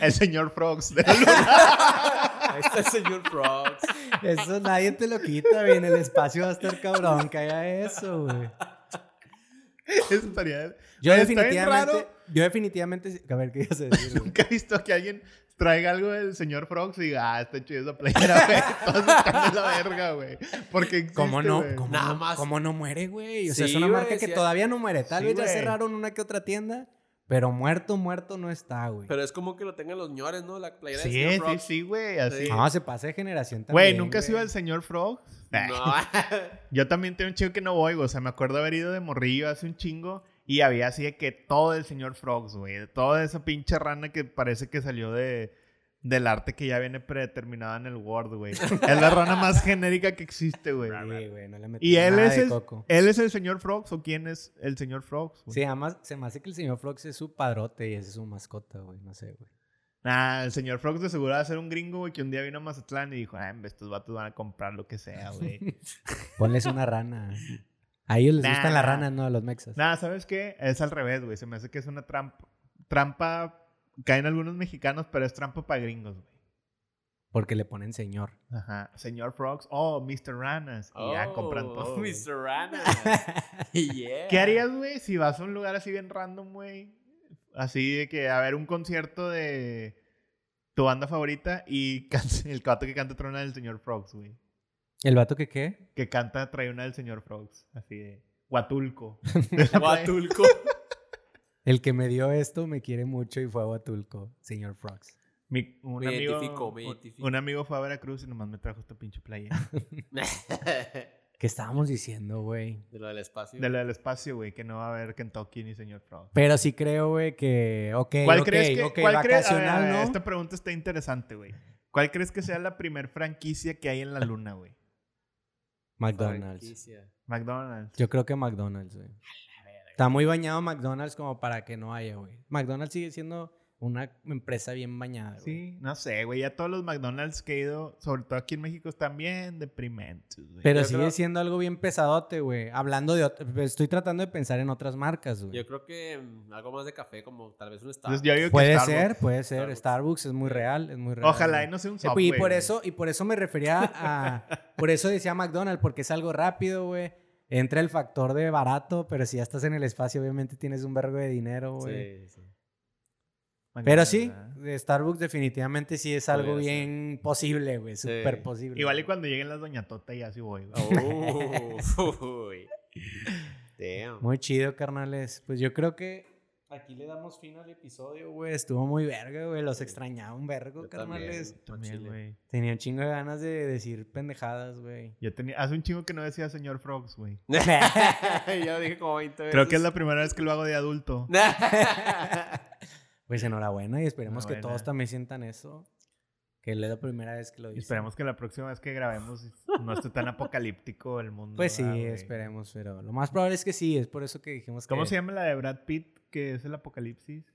El señor Frogs. de la luna. Ahí está el señor Frogs. Eso nadie te lo quita, güey. En el espacio va a estar cabrón que haga eso, güey. Eso estaría... Yo Está bien definitivamente, raro. Yo definitivamente, a ver, ¿qué ibas a decir? Nunca he visto que alguien traiga algo del señor Frogs y diga, ah, está chido esa playera, güey. Todos la verga, güey. Porque existe, ¿Cómo no? ¿Cómo, Nada no más. ¿Cómo no muere, güey? O sea, Sí, es una güey, marca que sí. todavía no muere. Tal Sí, vez ya güey. cerraron una que otra tienda, pero muerto, muerto no está, güey. Pero es como que lo tengan los ñores, ¿no? La playera Sí, del señor sí, Frogs. sí, güey, así. Sí. No, se pasa de generación también. Güey, ¿nunca has ido al señor Frog? No. Yo también tengo un chico que no voy, güey. O sea, me acuerdo haber ido de morrillo hace un chingo y había así de que todo el señor Frogs, güey. Toda esa pinche rana que parece que salió de, del arte que ya viene predeterminada en el Word, güey. es la rana más genérica que existe, güey. Sí, güey, no le metí ¿Y él nada es, de el, coco. él es el señor Frogs o quién es el señor Frogs? güey? Sí, además se me hace que el señor Frogs es su padrote y ese es su mascota, güey. No sé, güey. Nah, el señor Frogs de seguro va a ser un gringo, güey, que un día vino a Mazatlán y dijo, ah, estos vatos van a comprar lo que sea, güey. Ponles una rana. A ellos les Nah. gustan las ranas, no a los mexas. Nada, ¿sabes qué? Es al revés, güey. Se me hace que es una trampa. Trampa. Caen algunos mexicanos, pero es trampa para gringos, güey. Porque le ponen señor. Ajá. Señor Frogs. Oh, Mr. Ranas. Y ya compran todo. Oh. Mr. Rana. yeah. ¿Qué harías, güey, si vas a un lugar así bien random, güey? Así de que a ver un concierto de tu banda favorita y can- el gato que canta trae una del señor Frogs, güey. ¿El vato que qué? Que canta trae una del señor Frogs. Así de. Huatulco. Huatulco. El que me dio esto me quiere mucho y fue a Huatulco, señor Frogs. Mi- un, Me amigo, identifico, me un- identifico. un amigo fue a Veracruz y nomás me trajo esta pinche playa. ¿Qué estábamos diciendo, güey? De lo del espacio. De lo del espacio, güey, que no va a haber Kentucky ni señor Frog. Pero sí creo, güey, que. Ok, ¿Cuál crees que.? ok, cuál crees- a ver, vacacional, a ver, ¿no? Esta pregunta está interesante, güey. ¿Cuál crees que sea la primer franquicia que hay en la luna, güey? McDonald's. Franquicia. McDonald's. Yo creo que McDonald's, güey. Está muy bañado McDonald's como para que no haya, güey. McDonald's sigue siendo una empresa bien bañada, güey. Sí, no sé, güey. Ya todos los McDonald's que he ido, sobre todo aquí en México, están bien deprimentes, güey. Pero Yo sigue creo- siendo algo bien pesadote, güey. Hablando de... Estoy tratando de pensar en otras marcas, güey. Yo creo que mm, algo más de café, como tal vez un Entonces, Starbucks. yo digo que Puede Starbucks. ser, puede ser. Starbucks. Starbucks es muy real, es muy real. Ojalá güey. y no sea un Eh, Subway, y por güey. eso y por eso me refería a por eso decía McDonald's porque es algo rápido, güey. Entra el factor de barato, pero si ya estás en el espacio, obviamente tienes un vergo de dinero, güey. Sí, sí. Pero McDonald's, sí, ¿verdad? de Starbucks definitivamente sí es algo Podría ser. bien posible, güey, Sí. súper posible. Igual y cuando lleguen las Doña Tota ya sí voy, güey. Oh, uy. Damn. Muy chido, carnales. Pues yo creo que aquí le damos fin al episodio, güey. Estuvo muy verga, güey. Los extrañaba un vergo, Yo carnales. También, güey. Tenía un chingo de ganas de decir pendejadas, güey. Yo tenía... Hace un chingo que no decía señor Frogs, güey. ya lo dije como 20 veces. Creo que es la primera vez que lo hago de adulto. Pues enhorabuena y esperemos que todos también sientan eso. Que es la primera vez que lo Y dicen. esperemos que la próxima vez que grabemos no esté tan apocalíptico el mundo. Pues sí, ¿verdad, güey? esperemos, pero lo más probable es que sí, es por eso que dijimos que... ¿Cómo se llama la de Brad Pitt, que es el apocalipsis?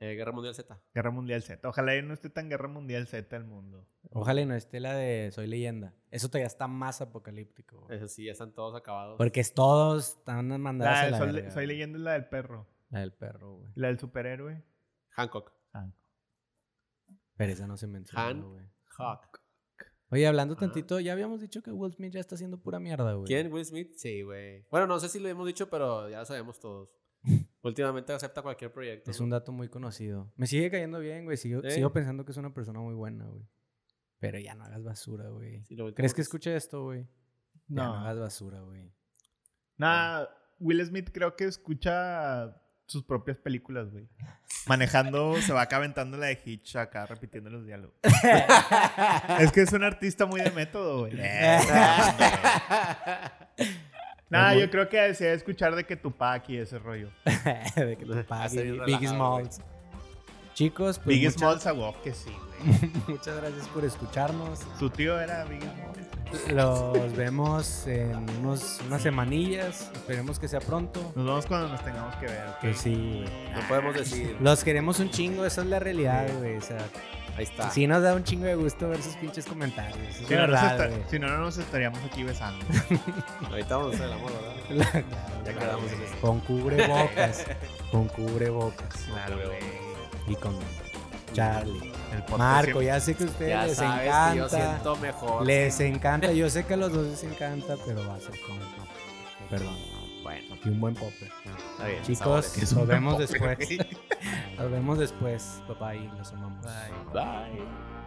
Eh, Guerra Mundial Z. Guerra Mundial Z. Ojalá y no esté tan Guerra Mundial Z el mundo. Ojalá y no esté la de Soy Leyenda. Eso todavía está más apocalíptico. güey. Eso sí, ya están todos acabados. Porque es todos están mandados La a la soy, verga, Soy leyenda es la del perro. La del perro, güey. La del superhéroe. Hancock. Ah. Pero esa no se menciona, güey. Hawk. Oye, hablando Ah. tantito, ya habíamos dicho que Will Smith ya está haciendo pura mierda, güey. ¿Quién? ¿Will Smith? Sí, güey. Bueno, no sé si lo hemos dicho, pero ya lo sabemos todos. Últimamente acepta cualquier proyecto. Es ¿no? un dato muy conocido. Me sigue cayendo bien, güey. Sigo, pensando que es una persona muy buena, güey. Pero ya no hagas basura, güey. Sí, ¿Crees que escuche esto, güey? Ya no No. hagas basura, güey. Nada, Will Smith creo que escucha sus propias películas, güey. Manejando, se va acá aventando la de Hitch acá, repitiendo los diálogos. es que es un artista muy de método, güey. Nada, yo creo que desea escuchar de que Tupac y ese rollo. de que pague. bien Big. Smalls. Chicos, pues Big muchas, Smalls a que sí, güey. muchas gracias por escucharnos. Su tío era Big. Los vemos en unos, unas semanillas. Esperemos que sea pronto. Nos vemos cuando nos tengamos que ver, ¿ok? Que sí. No podemos decir. Los queremos un chingo, esa es la realidad, güey. O sea, Ahí está. sí nos da un chingo de gusto ver sus pinches comentarios. Es Si no, verdad, si no, no nos estaríamos aquí besando. Ahorita vamos a hacer el amor, ¿verdad? Ya Claro, quedamos en eso. Con cubrebocas. con cubrebocas. Claro, güey. Y con Charlie. El podcast Marco, siempre- ya sé que a ustedes Ya les sabes que yo encanta. siento mejor. Les encanta. Yo sé que a los dos les encanta, pero va a ser con. Perdón. Bueno, Y un buen popper. está bien. Chicos, sabores. nos vemos después. Nos vemos después. Papá, y los amamos. Bye. Bye.